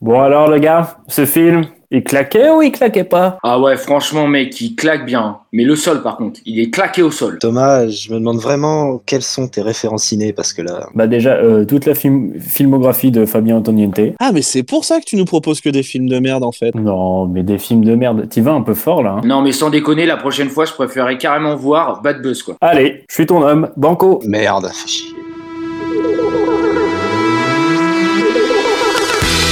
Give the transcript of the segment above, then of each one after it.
Bon alors les gars, ce film, il claquait ou il claquait pas? Ah ouais, franchement mec, il claque bien. Mais le sol par contre, il est claqué au sol. Thomas, je me demande vraiment quelles sont tes références ciné parce que là. Bah déjà, euh, toute la film- filmographie de Fabien Antoniente. Ah, mais c'est pour ça que tu nous proposes que des films de merde en fait. Non, mais des films de merde. T'y vas un peu fort là. hein. Non mais sans déconner, la prochaine fois, je préférerais carrément voir Bad Buzz quoi. Allez, je suis ton homme, Banco. Merde, fais chier.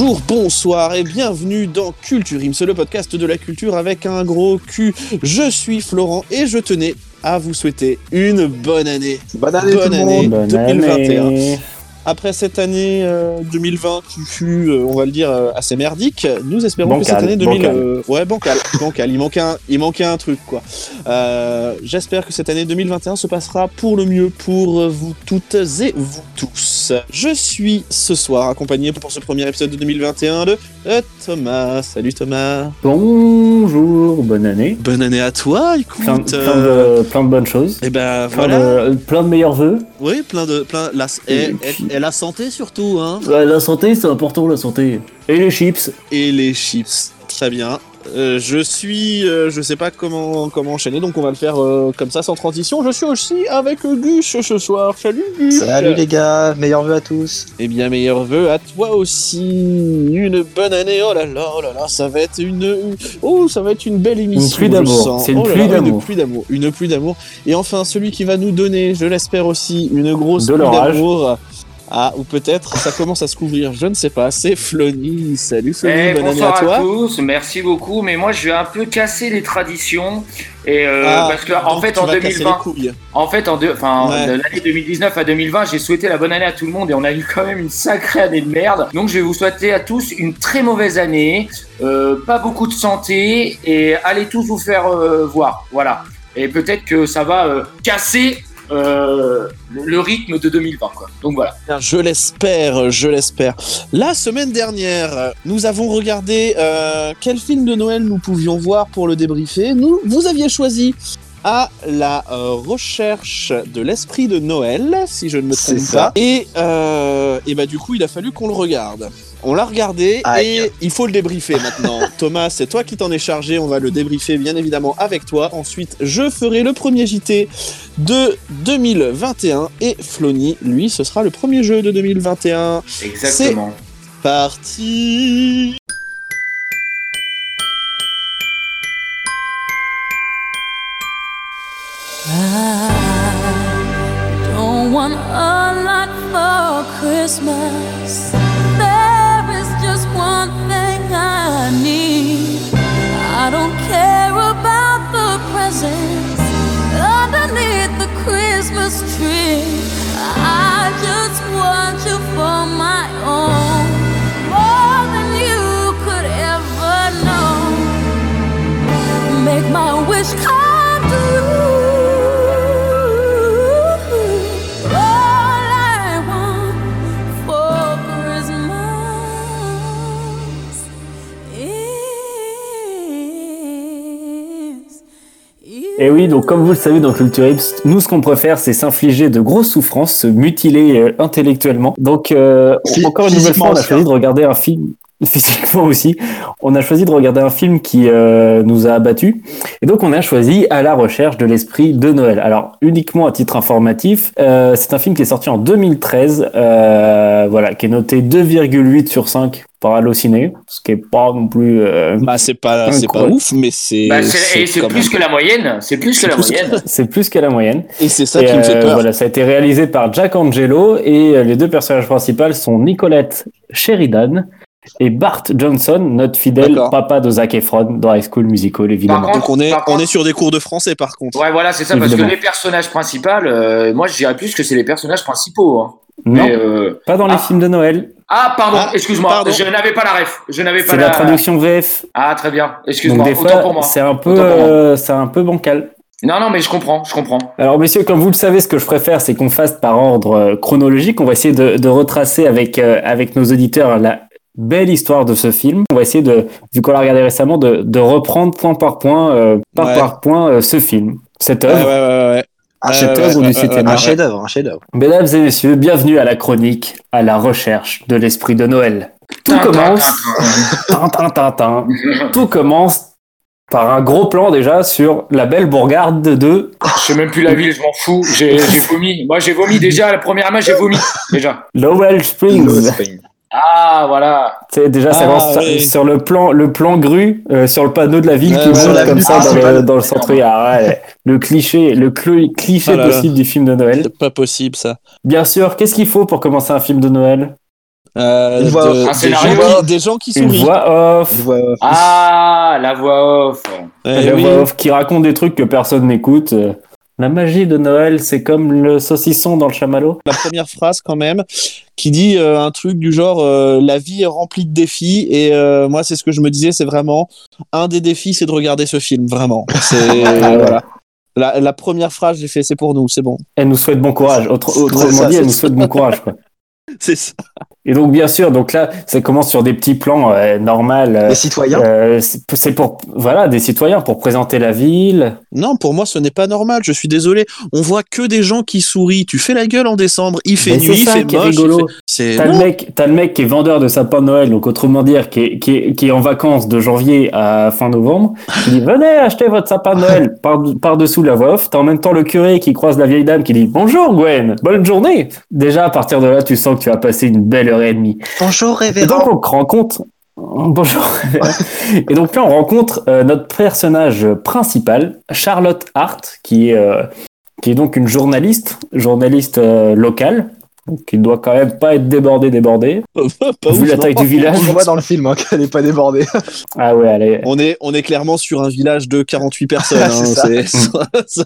Bonjour, bonsoir et bienvenue dans Culture Ims, le podcast de la culture avec un gros cul. Je suis Florent et je tenais à vous souhaiter une bonne année. Bonne année Bonne tout le année. monde. Bonne 2021. année. Après cette année euh, 2020 qui fut, euh, on va le dire, euh, assez merdique, nous espérons que cette année 2000... bancal. euh, ouais, bancal, bancal. Il manquait un, il manquait un truc, quoi. Euh, J'espère que cette année 2021 se passera pour le mieux pour euh, vous toutes et vous tous. Je suis ce soir accompagné pour ce premier épisode de 2021 de euh, Thomas. Salut Thomas. Bonjour, bonne année. Bonne année à toi, écoute. Plein, plein euh, de, plein de bonnes choses. Et ben Plein, voilà. de, plein de meilleurs vœux. Oui, plein de, plein. La, Et et, puis- et- et la santé surtout, hein. Ouais, la santé, c'est important, la santé. Et les chips. et les chips. Très bien. Euh, je suis, euh, je sais pas comment comment enchaîner, donc on va le faire euh, comme ça sans transition. Je suis aussi avec Gus ce soir. Salut Gus. Salut les gars, meilleurs vœux à tous. Et bien meilleurs vœux à toi aussi. Une bonne année. Oh là là, oh là là, ça va être une, oh ça va être une belle émission. pluie je d'amour. C'est une Oh pluie. Une pluie d'amour. Une pluie d'amour. Et enfin celui qui va nous donner, je l'espère aussi, une grosse De pluie l'orage. d'amour. Ah, ou peut-être ça commence à se couvrir, je ne sais pas. C'est Flony. Salut Flony, Eh, bonne année à à, toi. tous, merci beaucoup. Mais moi, je vais un peu casser les traditions. Et euh, Ah, parce que en fait, en vas casser les 2020, couilles. en fait, en Ouais. de l'année 2019 à 2020, j'ai souhaité la bonne année à tout le monde et on a eu quand même une sacrée année de merde. Donc, je vais vous souhaiter à tous une très mauvaise année, euh, pas beaucoup de santé et allez tous vous faire euh, voir. Voilà. Et peut-être que ça va casser euh, le, rythme de 2020. Quoi. Donc voilà. Je l'espère, je l'espère. La semaine dernière, nous avons regardé euh, quel film de Noël nous pouvions voir pour le débriefer. Nous, vous aviez choisi à la euh, recherche de l'esprit de Noël, si je ne me trompe pas. Et, euh, et bah du coup, il a fallu qu'on le regarde. On l'a regardé Aïe. et il faut le débriefer maintenant. Thomas, c'est toi qui t'en es chargé. On va le débriefer bien évidemment avec toi. Ensuite, je ferai le premier JT de 2021 et Flony, lui, ce sera le premier jeu de 2021. Exactement. Parti I don't want a lot for Christmas. Christmas tree. Et oui, donc comme vous le savez dans Culture Ips, nous ce qu'on préfère c'est s'infliger de grosses souffrances, se mutiler euh, intellectuellement. Donc euh, encore une nouvelle fois, on a choisi de regarder un film physiquement aussi. On a choisi de regarder un film qui euh, nous a abattus. Et donc on a choisi À la recherche de l'esprit de Noël. Alors uniquement à titre informatif, euh, c'est un film qui est sorti en 2013, euh, voilà, qui est noté 2,8 sur 5 par Allociné, ce qui est pas non plus euh, Bah c'est pas c'est pas ouf mais c'est Bah, c'est- et c'est quand plus même- que la moyenne. C'est plus que la moyenne. c'est plus que la moyenne. et c'est ça Et, qui me fait euh, peur. Voilà, ça a été réalisé par Jack Angelo et euh, les deux personnages principaux sont Nicolette Sheridan et Bart Johnson, notre fidèle papa de Zac Efron dans High School Musical, évidemment. Par contre- Donc on est on est sur des cours de français par contre. Ouais, voilà, c'est ça, parce que les personnages principaux, euh, moi je dirais plus que c'est les personnages principaux. Hein. non, Mais, euh, pas dans les ah. films de Noël. Ah, pardon, Ah, excuse-moi, je n'avais pas la ref. Je n'avais pas C'est la... la traduction VF. Ah, très bien, excuse-moi, des autant pour fois, moi. c'est un peu, euh, c'est un peu bancal. Non, non, mais je comprends, je comprends. Alors, messieurs, comme vous le savez, ce que je préfère, c'est qu'on fasse par ordre euh, chronologique. On va essayer de, de retracer avec, euh, avec nos auditeurs la belle histoire de ce film. On va essayer de, vu qu'on l'a regardé récemment, de, de reprendre point par point, euh, par Ouais. par point, euh, ce film, cette œuvre. ouais, ouais, ouais. Un Ouais, cette ouais, œuvre ouais, du ouais, Un chef-d'œuvre, un chef-d'œuvre. Mesdames et messieurs, bienvenue à la chronique, à la recherche de l'esprit de Noël. Tout Tin, tin, commence, tin, tin, tin, tin, tin. tin. tout commence par un gros plan déjà sur la belle bourgade de Je sais même plus la ville, je m'en fous. J'ai vomi. Moi, j'ai vomi déjà. La première image, j'ai vomi. Déjà. Lowell Springs. Ah, voilà. Tu sais, déjà, ça Ah, commence sur- oui. sur le plan, le plan grue, euh, sur le panneau de la ville Ouais, qui monte comme ça dans le, dans le centre. Ah, ouais, le cliché, le cl- cliché Ah possible du film de Noël. C'est pas possible ça. Bien sûr, qu'est-ce qu'il faut pour commencer un film de Noël? Euh, Une voix de- off. Un des, scénario. gens qui, des gens qui Une sourient. voix off. Euh, Ah, la voix off. Eh la oui. voix off qui raconte des trucs que personne n'écoute. La magie de Noël, c'est comme le saucisson dans le chamallow. La première phrase quand même qui dit euh, un truc du genre euh, la vie est remplie de défis et euh, moi c'est ce que je me disais c'est vraiment un des défis c'est de regarder ce film vraiment. C'est voilà. La, la première phrase j'ai fait c'est pour nous c'est bon. Elle nous souhaite bon courage. Autre- autrement ça, dit, elle nous souhaite bon courage. C'est ça. Et donc, bien sûr, donc là, ça commence sur des petits plans euh, normal. euh, les citoyens. euh, c'est pour voilà des citoyens pour présenter la ville. Non pour moi ce n'est pas normal je suis désolé on voit que des gens qui sourient tu fais la gueule en décembre il fait Mais nuit il fait moche rigolo. fait- T'as le mec, t'as le mec qui est vendeur de sapin de Noël, donc autrement dire qui est, qui est, qui est en vacances de janvier à fin novembre. qui dit venez acheter votre sapin de Noël par par dessous la voix off. T'as en même temps le curé qui croise la vieille dame qui dit bonjour Gwen, bonne journée. Déjà à partir de là, tu sens que tu as passé une belle heure et demie. Bonjour, Et donc révérend. on rencontre. Bonjour. Et donc là on rencontre euh, notre personnage principal, Charlotte Hart, qui est euh, qui est donc une journaliste, journaliste euh, locale, qui doit quand même pas être débordée, débordée. Pas Vu ouf, la non. taille du village. On voit dans le film hein, qu'elle n'est pas débordée. Ah ouais, allez. On est, on est clairement sur un village de 48 personnes. hein, C'est ça. c'est- sans,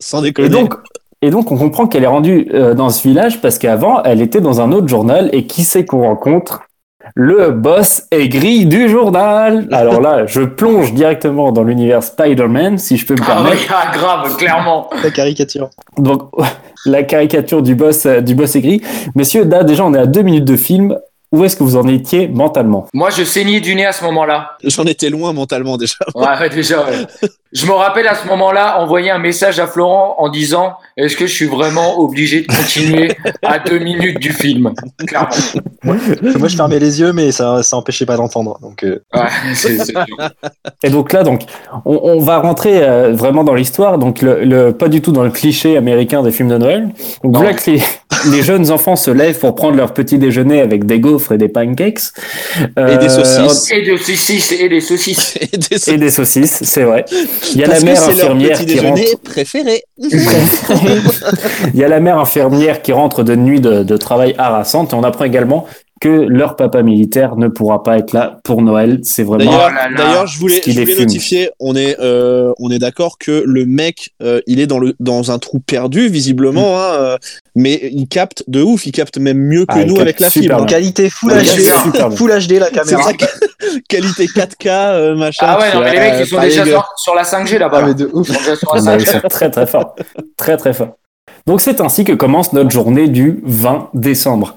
sans déconner. Et donc, et donc on comprend qu'elle est rendue euh, dans ce village parce qu'avant, elle était dans un autre journal. Et qui c'est qu'on rencontre Le boss aigri du journal. Alors là, je plonge directement dans l'univers Spider-Man, si je peux me Ah, ouais, permettre. ah, grave, clairement. La caricature. Donc, la caricature du boss, euh, du boss aigri. Messieurs, là, déjà, on est à deux minutes de film. Où est-ce que vous en étiez mentalement? Moi, je saignais du nez à ce moment-là. J'en étais loin mentalement déjà. Ouais, ouais, déjà, ouais. Je me rappelle à ce moment-là envoyer un message à Florent en disant Est-ce que je suis vraiment obligé de continuer à deux minutes du film? Clairement. Moi, je fermais les yeux, mais ça, ça empêchait pas d'entendre. Donc, euh, Ouais, c'est c'est. Et donc là, donc, on, on va rentrer euh, vraiment dans l'histoire, donc le, le- pas du tout dans le cliché américain des films de Noël. Donc voilà que les, les jeunes enfants se lèvent pour prendre leur petit déjeuner avec des gaufres et des pancakes. Et des saucisses. Et des saucisses, et des saucisses. Et des- Et des saucisses, c'est vrai. Il y a Parce la que mère c'est leur infirmière petit qui rentre. déjeuner préféré. Il y a la mère infirmière qui rentre de nuit de, de travail harassante et on apprend également que leur papa militaire ne pourra pas être là pour Noël. C'est vraiment. D'ailleurs, Oh je voulais, je voulais notifier, on est, euh, on est d'accord que le mec, euh, il est dans le, dans un trou perdu visiblement, hein, euh, mais il capte de ouf, il capte même mieux que Ah, nous avec la fibre. bien. hein. qualité Full Ouais, HD. bien. Full HD la caméra. ça, qualité 4K, euh, machin. Ah ouais, non, mais les mecs, Euh, ils sont déjà sur, sur la 5G là-bas. Ah, là. mais de ouf. Ils sont déjà sur Ah la ils 5G. sont très très forts. Très très forts. Donc c'est ainsi que commence notre journée du 20 décembre.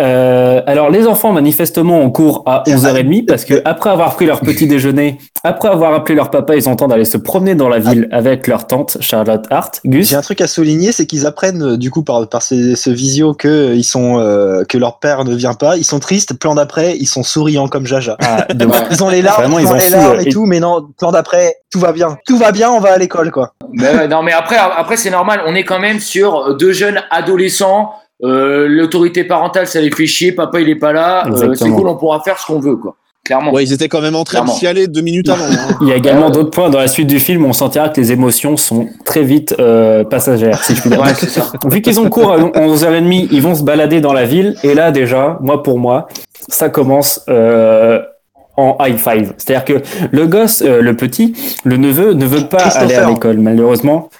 Euh, alors les enfants manifestement ont cours à 11h30 parce que après avoir pris leur petit déjeuner, après avoir appelé leur papa, ils ont le temps d'aller se promener dans la ville avec leur tante Charlotte Hart. Gus J'ai un truc à souligner, c'est qu'ils apprennent euh, du coup par, par ce, ce visio que euh, ils sont euh, que leur père ne vient pas. Ils sont tristes. Plan d'après, ils sont souriants comme Jaja. Ah. Ils ont les larmes, Vraiment, ils, ils ont les larmes euh, et et- tout, mais non. Plan d'après, tout va bien, tout va bien. On va à l'école quoi. Mais ouais, non, mais après, après c'est normal. On est quand même sur deux jeunes adolescents. Euh, L'autorité parentale, ça les fait chier. Papa, il est pas là. Euh, c'est cool, on pourra faire ce qu'on veut, quoi. Clairement. Ouais, ils étaient quand même en train Clairement. de chialer deux minutes avant. hein. Il y a également d'autres points dans la suite du film où on sentira que les émotions sont très vite euh, passagères, si je puis dire. Ouais, ça. Vu qu'ils ont cours à 11h30, ils vont se balader dans la ville. Et là, déjà, moi pour moi, ça commence euh, en high five. C'est-à-dire que le gosse, euh, le petit, le neveu, ne veut pas aller à l'école, malheureusement.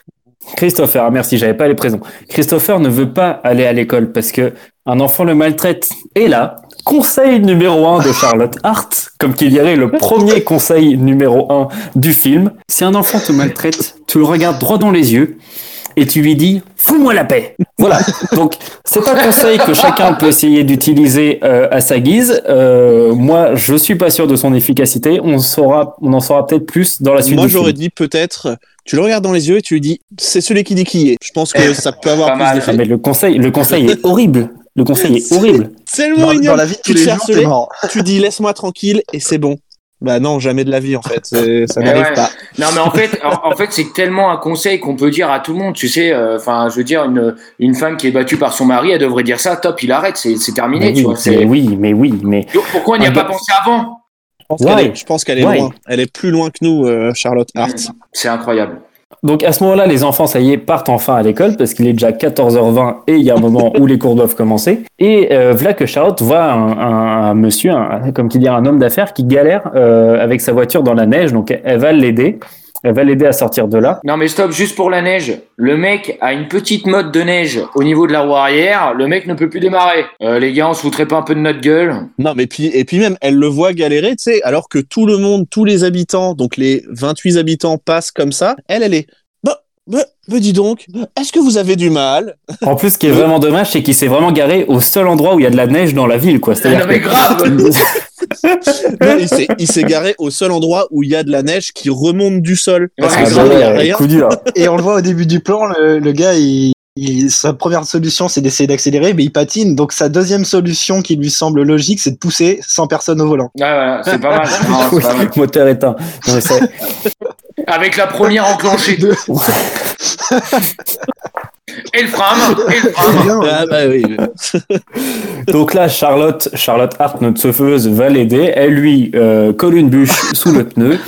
Christopher, ah, merci, j'avais pas les présents. Christopher ne veut pas aller à l'école parce que un enfant le maltraite. Et là, conseil numéro 1 de Charlotte Hart, comme qu'il y le premier conseil numéro 1 du film. Si un enfant te maltraite, tu le regardes droit dans les yeux et tu lui dis fous-moi la paix. Voilà. Donc c'est un conseil que chacun peut essayer d'utiliser euh, à sa guise. Euh, moi, je suis pas sûr de son efficacité. On saura, on en saura peut-être plus dans la suite. Moi, j'aurais dit peut-être, tu le regardes dans les yeux et tu lui dis, c'est celui qui dit qui est. Je pense que ça peut avoir Pas plus mal. d'effet. Ah, mais le conseil, le conseil est horrible. Le conseil est horrible. Tellement Dans, ignoble. dans la vie tu tous te jours, tu dis laisse-moi tranquille et c'est bon. Bah non, jamais de la vie en fait. Ça Eh n'arrive ouais. pas. Non, mais en fait, en, en fait, c'est tellement un conseil qu'on peut dire à tout le monde. Tu sais, euh, enfin, je veux dire, une, une femme qui est battue par son mari, elle devrait dire ça. Top, il arrête, c'est c'est terminé. Mais tu oui, vois. mais c'est- oui, mais oui, mais Pourquoi on n'y a pas pensé avant? Je pense qu'elle Ouais. est, je pense qu'elle est Ouais. loin. Elle est plus loin que nous, euh, Charlotte Hart. C'est incroyable. Donc à ce moment-là, les enfants, ça y est, partent enfin à l'école parce qu'il est déjà 14h20 et il y a un moment où les cours doivent commencer. Et euh, voilà que voit un monsieur, un- comme qui dit, un homme d'affaires qui galère euh, avec sa voiture dans la neige. Donc elle va l'aider. Elle va l'aider à sortir de là. Non, mais stop, juste pour la neige. Le mec a une petite motte de neige au niveau de la roue arrière. Le mec ne peut plus démarrer. Euh, les gars, on se foutrait pas un peu de notre gueule Non, mais puis, et puis même, elle le voit galérer, tu sais, alors que tout le monde, tous les habitants, donc les 28 habitants passent comme ça. Elle, elle est, bah, bah, bah, dis donc, est-ce que vous avez du mal? En plus, ce qui est vraiment dommage, c'est qu'il s'est vraiment garé au seul endroit où il y a de la neige dans la ville, quoi. Non, C'est-à-dire mais que- grave Non, il s'est, garé au seul endroit où il y a de la neige qui remonte du sol. Parce Ouais, que Ah bah il y a ouais, rien. coup dur. Et on le voit au début du plan, le, le gars, il, il- sa première solution, c'est d'essayer d'accélérer, mais il patine. Donc sa deuxième solution qui lui semble logique, c'est de pousser sans personne au volant. Ouais, voilà, c'est pas mal. Non, Oui, pas mal. moteur éteint. Non, Avec la première enclenchée. Et le frame, et le frame. Ah, bah oui. Donc là, Charlotte, Charlotte Hart, notre sauveuse, va l'aider. Elle lui euh, colle une bûche sous le pneu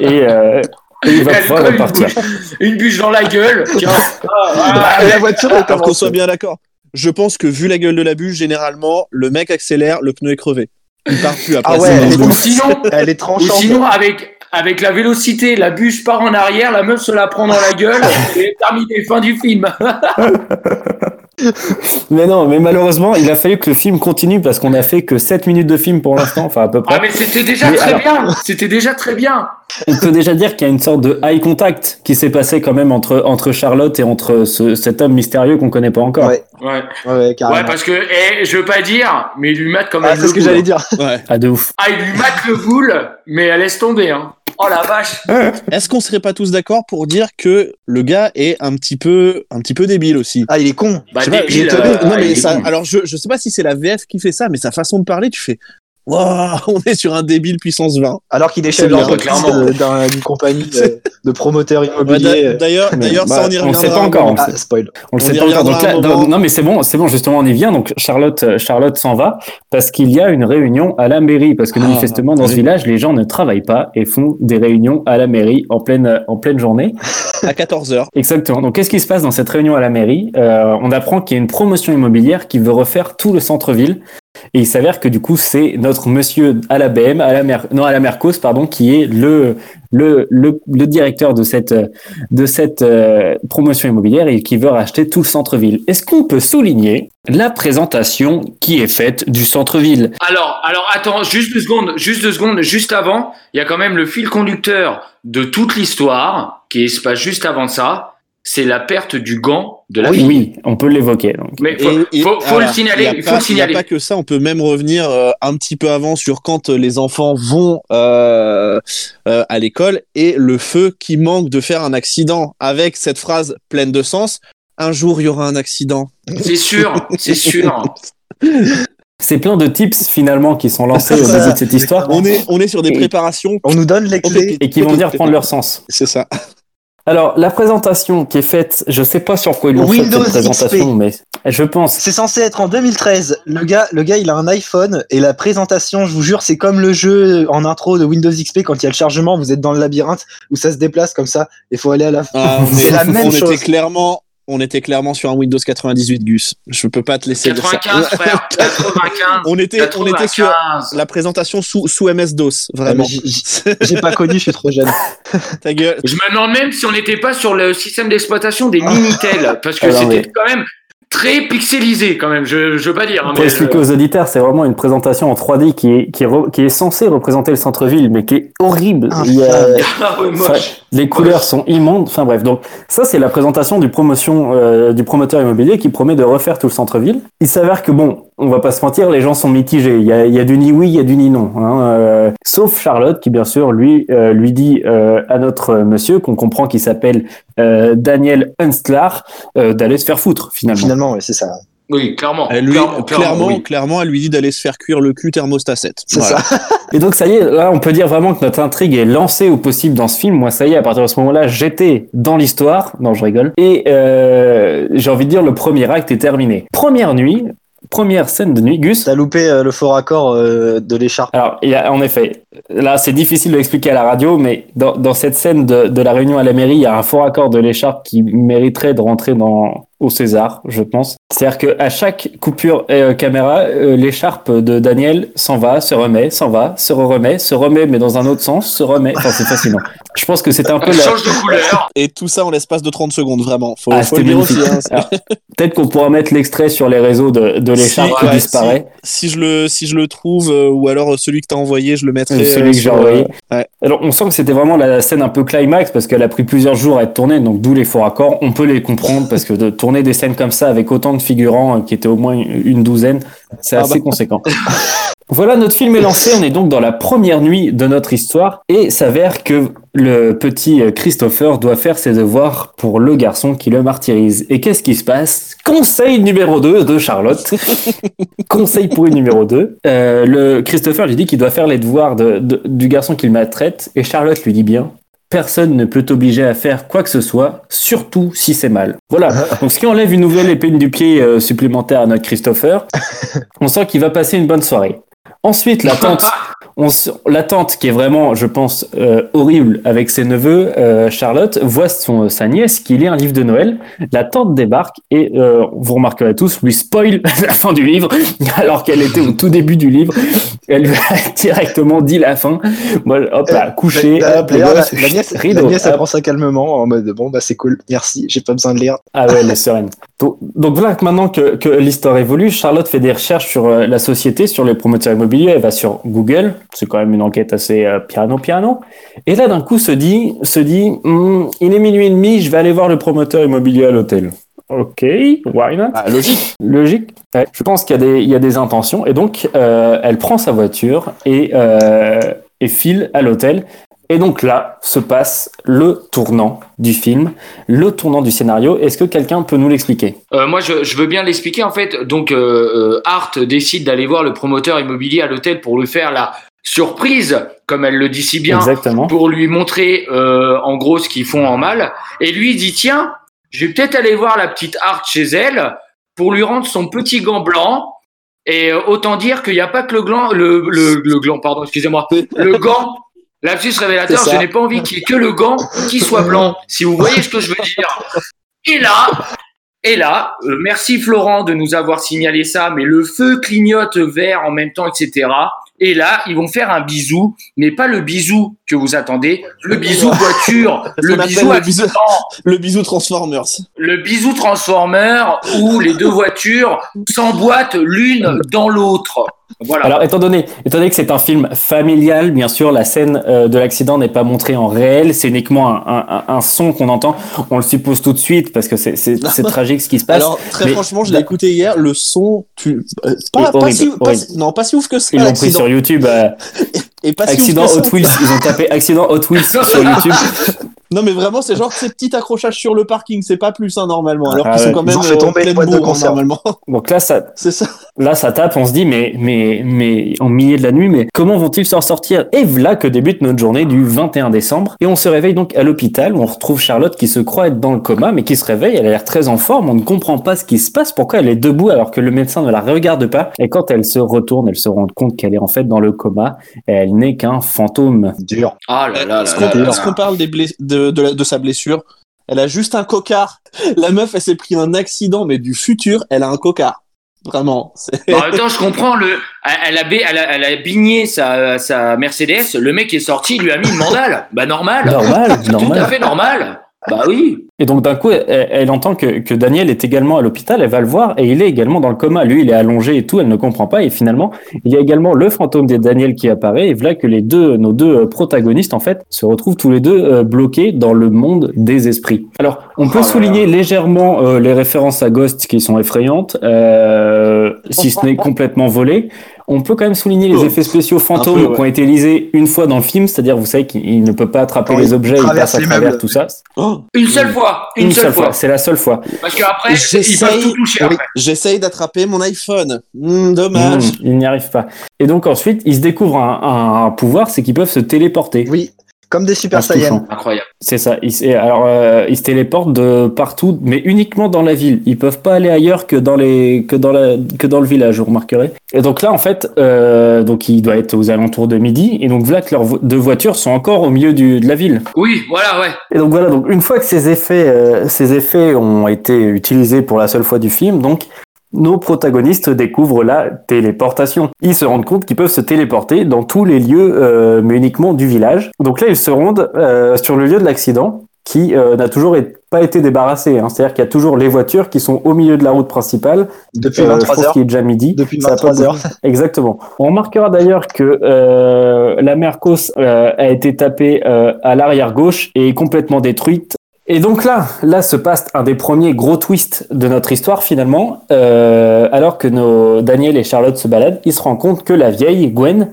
et, euh, et il va Elle pouvoir une repartir. bûche, une bûche dans la gueule. Tiens. Ah, Bah, ah, la voiture Alors qu'on avancée. soit bien d'accord. Je pense que vu la gueule de la bûche, généralement, le mec accélère, le pneu est crevé. Il part plus après. Ah ouais, elle est, sinon, elle est ou tranchante. sinon avec, avec la vélocité, la bûche part en arrière, la meuf se la prend dans la gueule et terminé, fin du film. Mais non, mais malheureusement, il a fallu que le film continue parce qu'on a fait que 7 minutes de film pour l'instant, enfin à peu près. Ah mais c'était déjà Mais très alors- bien, c'était déjà très bien. On peut déjà dire qu'il y a une sorte de eye contact qui s'est passé quand même entre, entre Charlotte et entre ce- cet homme mystérieux qu'on connaît pas encore. Ouais, Ouais, ouais, ouais, carrément. ouais parce que, eh, je veux pas dire, mais il lui mate comme Ah, un c'est ce que j'allais dire. Ouais. Ah, de ouf. Ah, il lui mate le boule, mais elle laisse tomber. Hein. Oh la vache. Est-ce qu'on serait pas tous d'accord pour dire que le gars est un petit peu, un petit peu débile aussi? Ah, il est con. Bah, Je sais débile, euh, non ah, mais ça, con. alors je, je sais pas si c'est la VF qui fait ça, mais sa façon de parler, tu fais, waouh, on est sur un débile puissance 20. Alors qu'il est chef d'entreprise euh, d'une compagnie de, de promoteurs immobiliers. d'a- D'ailleurs, d'ailleurs, bah, ça on y on reviendra. sait pas encore, on Ah, spoil. On le On sait pas encore. reviendra Donc là, non, mais c'est bon, c'est bon, justement, on y vient. Donc Charlotte, euh, Charlotte s'en va parce qu'il y a une réunion à la mairie. Parce que Ah, manifestement, dans ce village, les gens ne travaillent pas et font des réunions à la mairie en pleine, en pleine journée. À 14h. Exactement. Donc, qu'est-ce qui se passe dans cette réunion à la mairie? Euh, On apprend qu'il y a une promotion immobilière qui veut refaire tout le centre-ville. Et il s'avère que du coup, c'est notre monsieur à la BM, à la non à la Mercos, pardon, qui est le le, le, le directeur de cette de cette euh, promotion immobilière et qui veut racheter tout le centre-ville. Est-ce qu'on peut souligner la présentation qui est faite du centre-ville? Alors, alors attends, juste deux secondes, juste deux secondes, juste avant, il y a quand même le fil conducteur de toute l'histoire qui se passe juste avant ça. C'est la perte du gant de la Oui, fille. oui, on peut l'évoquer. Donc. Mais faut, Et- et- faut, faut alors, le signaler, il faut pas- le signaler. Il n'y a pas que ça, on peut même revenir euh, un petit peu avant sur quand euh, les enfants vont euh, euh, à l'école et le feu qui manque de faire un accident avec cette phrase pleine de sens. Un jour, il y aura un accident. C'est sûr, c'est sûr. C'est plein de tips finalement qui sont lancés au début de cette histoire On est, on est sur des préparations. On nous donne les clés. et qui vont venir prendre leur sens. C'est ça. Alors, la présentation qui est faite, je sais pas sur quoi ils l'ont fait Windows cette présentation, mais je pense. C'est censé être en 2013. Le gars, le gars, il a un iPhone et la présentation, je vous jure, c'est comme le jeu en intro de Windows XP quand il y a le chargement, vous êtes dans le labyrinthe où ça se déplace comme ça. Il faut aller à la. Ah, on c'est est- la même on chose. était clairement, on était clairement sur un Windows 98 Gus. Je peux pas te laisser dire ça. 95, frère, 95. On était, on était sur 95. la présentation sous, sous MS DOS, vraiment. Ah, j'ai- pas connu, je suis trop jeune. Ta gueule. Je me demande même si on n'était pas sur le système d'exploitation des Minitel, parce que Alors, c'était mais- quand même très pixelisé quand même. Je, je veux pas dire. hein, Pour expliquer euh, aux auditeurs, c'est vraiment une présentation en 3D qui est, qui est, re- qui est censée représenter le centre-ville, mais qui est horrible. Il y a- ah ouais, moche. Les couleurs sont immondes. Enfin bref, donc ça c'est la présentation du promotion euh, du promoteur immobilier qui promet de refaire tout le centre-ville. Il s'avère que bon, on va pas se mentir, les gens sont mitigés. Il y a, il y a du ni oui, il y a du ni non. hein, euh, sauf Charlotte qui bien sûr lui euh, lui dit euh, à notre monsieur qu'on comprend qu'il s'appelle euh, Daniel Hunstlar euh, d'aller se faire foutre finalement. Finalement, ouais, c'est ça. Oui, clairement. Elle lui, clairement, clairement, oui. clairement, elle lui dit d'aller se faire cuire le cul thermostat 7. C'est Voilà. ça. Et donc ça y est, là on peut dire vraiment que notre intrigue est lancée au possible dans ce film. Moi ça y est, à partir de ce moment-là, j'étais dans l'histoire. Non, je rigole. Et euh, j'ai envie de dire le premier acte est terminé. Première nuit, première scène de nuit. Gus. T'as loupé euh, le faux raccord euh, de l'écharpe. Alors, il y a, en effet, là, c'est difficile de l'expliquer à la radio, mais dans, dans cette scène de, de la réunion à la mairie, il y a un fort accord de l'écharpe qui mériterait de rentrer dans, au César, je pense. C'est-à-dire qu'à chaque coupure euh, caméra, euh, l'écharpe de Daniel s'en va, se remet, s'en va, se remet, se remet, mais dans un autre sens, se remet. Enfin, c'est fascinant. Je pense que c'est un peu la... change de couleur. Et tout ça en l'espace de 30 secondes, vraiment. Faut, Ah, faut le c'était aussi. hein, Peut-être qu'on pourra mettre l'extrait sur les réseaux de, de l'écharpe Si, qui ouais, disparaît. si je le si je le trouve euh, ou alors celui que t'as envoyé je le mettrai Euh, celui euh, que j'ai envoyé. euh, ouais. Alors, on sent que c'était vraiment la scène un peu climax parce qu'elle a pris plusieurs jours à être tournée, donc d'où les faux raccords. On peut les comprendre parce que de tourner des scènes comme ça avec autant de figurants, euh, qui étaient au moins une douzaine, c'est Ah assez bah. conséquent. Voilà, notre film est lancé. On est donc dans la première nuit de notre histoire et s'avère que le petit euh, Christopher doit faire ses devoirs pour le garçon qui le martyrise. Et qu'est-ce qui se passe? Conseil numéro 2 de Charlotte. Conseil pour une numéro 2. Euh, le Christopher lui dit qu'il doit faire les devoirs de, de- du garçon qu'il maltraite et Charlotte lui dit bien Personne ne peut t'obliger à faire quoi que ce soit, surtout si c'est mal. Voilà. Donc, ce qui enlève une nouvelle épine du pied euh, supplémentaire à notre Christopher, on sent qu'il va passer une bonne soirée. Ensuite, la tante, on la tante qui est vraiment, je pense, euh, horrible avec ses neveux, euh, Charlotte, voit son, sa nièce qui lit un livre de Noël. La tante débarque et euh, vous remarquerez tous, lui spoil la fin du livre, alors qu'elle était au tout début du livre. Elle lui a directement dit la fin. Hop là, couché, D'a- hop, les D'ailleurs, la, la nièce, rideau, la nièce, elle hop. prend ça calmement en mode bon bah c'est cool, merci, j'ai pas besoin de lire. Ah ouais, elle est sereine. Donc, donc voilà que maintenant que, que l'histoire évolue, Charlotte fait des recherches sur euh, la société, sur les promoteurs immobiliers. Elle va sur Google. C'est quand même une enquête assez euh, piano piano. Et là, d'un coup, se dit, se dit, Hmm, il est minuit et demi, je vais aller voir le promoteur immobilier à l'hôtel. Ok, why not? Ah, logique. Logique. Ouais, je pense qu'il y, a des- il y a des intentions. Et donc, euh, elle prend sa voiture et, euh, et file à l'hôtel. Et donc là se passe le tournant du film, le tournant du scénario. Est-ce que quelqu'un peut nous l'expliquer? Euh, moi, je, je veux bien l'expliquer. En fait, donc euh, euh, Art décide d'aller voir le promoteur immobilier à l'hôtel pour lui faire la surprise, comme elle le dit si bien, Exactement. pour lui montrer euh, en gros ce qu'ils font en mal. Et lui dit tiens, je vais peut-être aller voir la petite Art chez elle pour lui rendre son petit gant blanc. Et euh, autant dire qu'il n'y a pas que le gland, le, le, le gland, pardon, excusez-moi, le gant. Lapsus révélateur, je n'ai pas envie qu'il y ait que le gant qui soit blanc. Si vous voyez ce que je veux dire. Et là, et là, euh, merci Florent de nous avoir signalé ça, mais le feu clignote vert en même temps, etc. Et là, ils vont faire un bisou, mais pas le bisou que vous attendez, le bisou voiture, le bisou le bisou- Le bisou Transformers. le bisou transformer où les deux voitures s'emboîtent l'une dans l'autre. Voilà. Alors, étant donné, étant donné que c'est un film familial, bien sûr, la scène euh, de l'accident n'est pas montrée en réel, c'est uniquement un, un- un- un son qu'on entend. On le suppose tout de suite parce que c'est tragique ce qui se passe. Alors très mais- franchement, je l'ai écouté hier. Le son, tu euh, pas, horrible, si, pas non pas si ouf que ça. Ils l'ont pris sur YouTube. euh, Et pas si accident ouf que Hot. Wheels. Ils ont tapé accident Hot Wheels sur YouTube. Non mais vraiment, c'est genre ces petits accrochages sur le parking, c'est pas plus hein, normalement. Alors Ah qu'ils sont quand Ils même ont fait euh, tomber en pleine bourre hein, normalement. Donc là, ça, c'est ça. Là, ça tape, on se dit, mais, mais, mais, en milieu de la nuit, mais comment vont-ils s'en sortir? Et voilà que débute notre journée du 21 décembre. Et on se réveille donc à l'hôpital, où on retrouve Charlotte qui se croit être dans le coma, mais qui se réveille, elle a l'air très en forme, on ne comprend pas ce qui se passe, pourquoi elle est debout alors que le médecin ne la regarde pas. Et quand elle se retourne, elle se rend compte qu'elle est en fait dans le coma, et elle n'est qu'un fantôme. Dur. Ah là là Est-ce là qu'on là là. est-ce qu'on parle des bless- de, de, la- de sa blessure Elle a juste un cocard. La meuf, elle s'est pris un accident, mais du futur, elle a un cocard. Vraiment. c'est- En même temps, je comprends le. Elle a, ba- elle a, elle a bigné sa, sa Mercedes. Le mec est sorti, il lui a mis une mandale. Bah normal. Normal, Tout à normal. fait normal. Bah oui. Et donc d'un coup, elle, elle entend que, que Daniel est également à l'hôpital, elle va le voir et il est également dans le coma. Lui, il est allongé et tout, elle ne comprend pas. Et finalement, il y a également le fantôme de Daniel qui apparaît. Et voilà que les deux, nos deux euh, protagonistes, en fait, se retrouvent tous les deux euh, bloqués dans le monde des esprits. Alors, on peut Oh souligner légèrement euh, les références à Ghost qui sont effrayantes, euh, si ce n'est complètement volé. On peut quand même souligner les Oh. effets spéciaux fantômes peu, ouais. qui ont été lisés une fois dans le film, c'est-à-dire, vous savez qu'il il ne peut pas attraper Quand les objets, il passe à travers meubles. tout ça. Oh, Une seule fois, une, seule, fois. C'est la seule fois. Parce qu'après, ils J'essaye- peuvent tout toucher oui, après. J'essaye d'attraper mon iPhone. Hmm, dommage. Mmh, il n'y arrive pas. Et donc ensuite, ils se découvrent un, un- un pouvoir, c'est qu'ils peuvent se téléporter. Oui, comme des Super touchant. Saiyans. Incroyable. C'est ça. Ils, alors, euh, ils se téléportent de partout, mais uniquement dans la ville. Ils peuvent pas aller ailleurs que dans les que dans la que dans le village. Vous remarquerez. Et donc là, en fait, euh, donc il doit être aux alentours de midi. Et donc voilà que leurs vo- deux voitures sont encore au milieu du, de la ville. Oui, voilà, ouais. Et donc voilà, donc une fois que ces effets, euh, ces effets ont été utilisés pour la seule fois du film, donc nos protagonistes découvrent la téléportation. Ils se rendent compte qu'ils peuvent se téléporter dans tous les lieux, euh, mais uniquement du village. Donc là, ils se rendent euh, sur le lieu de l'accident qui euh, n'a toujours pas été débarrassé. hein. C'est-à-dire qu'il y a toujours les voitures qui sont au milieu de la route principale. Depuis Euh, je 23 pense heures. qu'il est déjà midi. Depuis Ça a pas 23 heures. Exactement. On remarquera d'ailleurs que euh, la Mercos euh, a été tapée euh, à l'arrière gauche et est complètement détruite. Et donc là, là se passe un des premiers gros twists de notre histoire finalement. Euh, alors que nos Daniel et Charlotte se baladent, ils se rendent compte que la vieille Gwen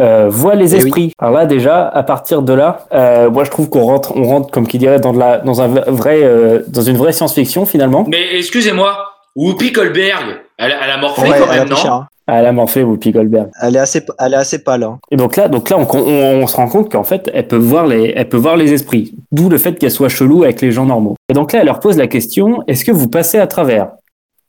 euh, voit les Eh oui. esprits. Alors là déjà, à partir de là, euh, moi je trouve qu'on rentre, on rentre comme qui dirait dans de la, dans un vrai, euh, dans une vraie science-fiction finalement. Mais excusez-moi, Whoopi Goldberg, elle, elle a morflé Ouais, quand même, non? La Morphée ou Goldberg. Elle est assez, elle est assez pâle. hein. Et donc là, donc là, on, on- on se rend compte qu'en fait, elle peut voir les, elle peut voir les esprits. D'où le fait qu'elle soit chelou avec les gens normaux. Et donc là, elle leur pose la question est-ce que vous passez à travers?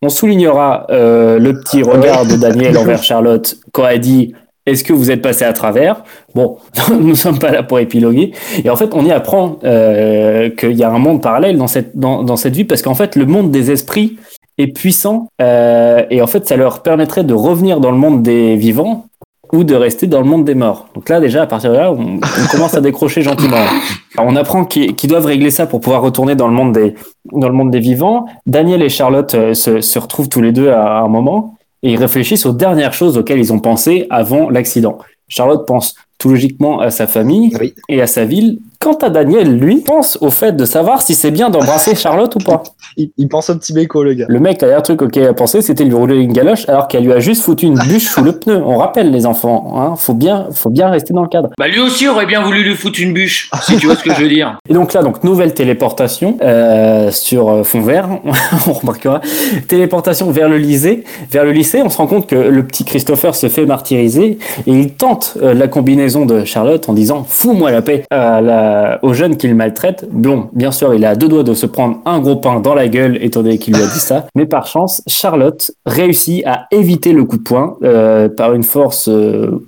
On soulignera euh, le petit regard de Daniel envers Charlotte quand elle dit est-ce que vous êtes passé à travers? Bon, nous sommes pas là pour épiloguer. Et en fait, on y apprend euh, qu'il y a un monde parallèle dans cette dans, dans cette vie parce qu'en fait, le monde des esprits est puissant euh, et en fait, ça leur permettrait de revenir dans le monde des vivants ou de rester dans le monde des morts. Donc là, déjà, à partir de là, on, on commence à décrocher gentiment. Alors, on apprend qu'ils doivent régler ça pour pouvoir retourner dans le monde des, dans le monde des vivants. Daniel et Charlotte euh, se, se retrouvent tous les deux à un moment et ils réfléchissent aux dernières choses auxquelles ils ont pensé avant l'accident. Charlotte pense tout logiquement à sa famille Oui. et à sa ville. Quant à Daniel, lui, pense au fait de savoir si c'est bien d'embrasser Charlotte ou pas. Il, il pense au petit béco, le gars. Le mec, a un truc auquel il a pensé, c'était lui rouler une galoche, alors qu'elle lui a juste foutu une bûche sous le pneu. On rappelle les enfants, hein, faut bien, faut bien rester dans le cadre. Bah lui aussi aurait bien voulu lui foutre une bûche, si tu vois ce que je veux dire. Et donc là, donc nouvelle téléportation euh, sur euh, fond vert, on remarquera. Téléportation vers le lycée, vers le lycée. On se rend compte que le petit Christopher se fait martyriser et il tente euh, la combinaison de Charlotte en disant "Fous-moi la paix" à la, aux jeunes qu'il maltraite. Bon, bien sûr, il a deux doigts de se prendre un gros pain dans la gueule étant donné qu'il lui a dit ça. Mais par chance, Charlotte réussit à éviter le coup de poing euh, par une force. euh,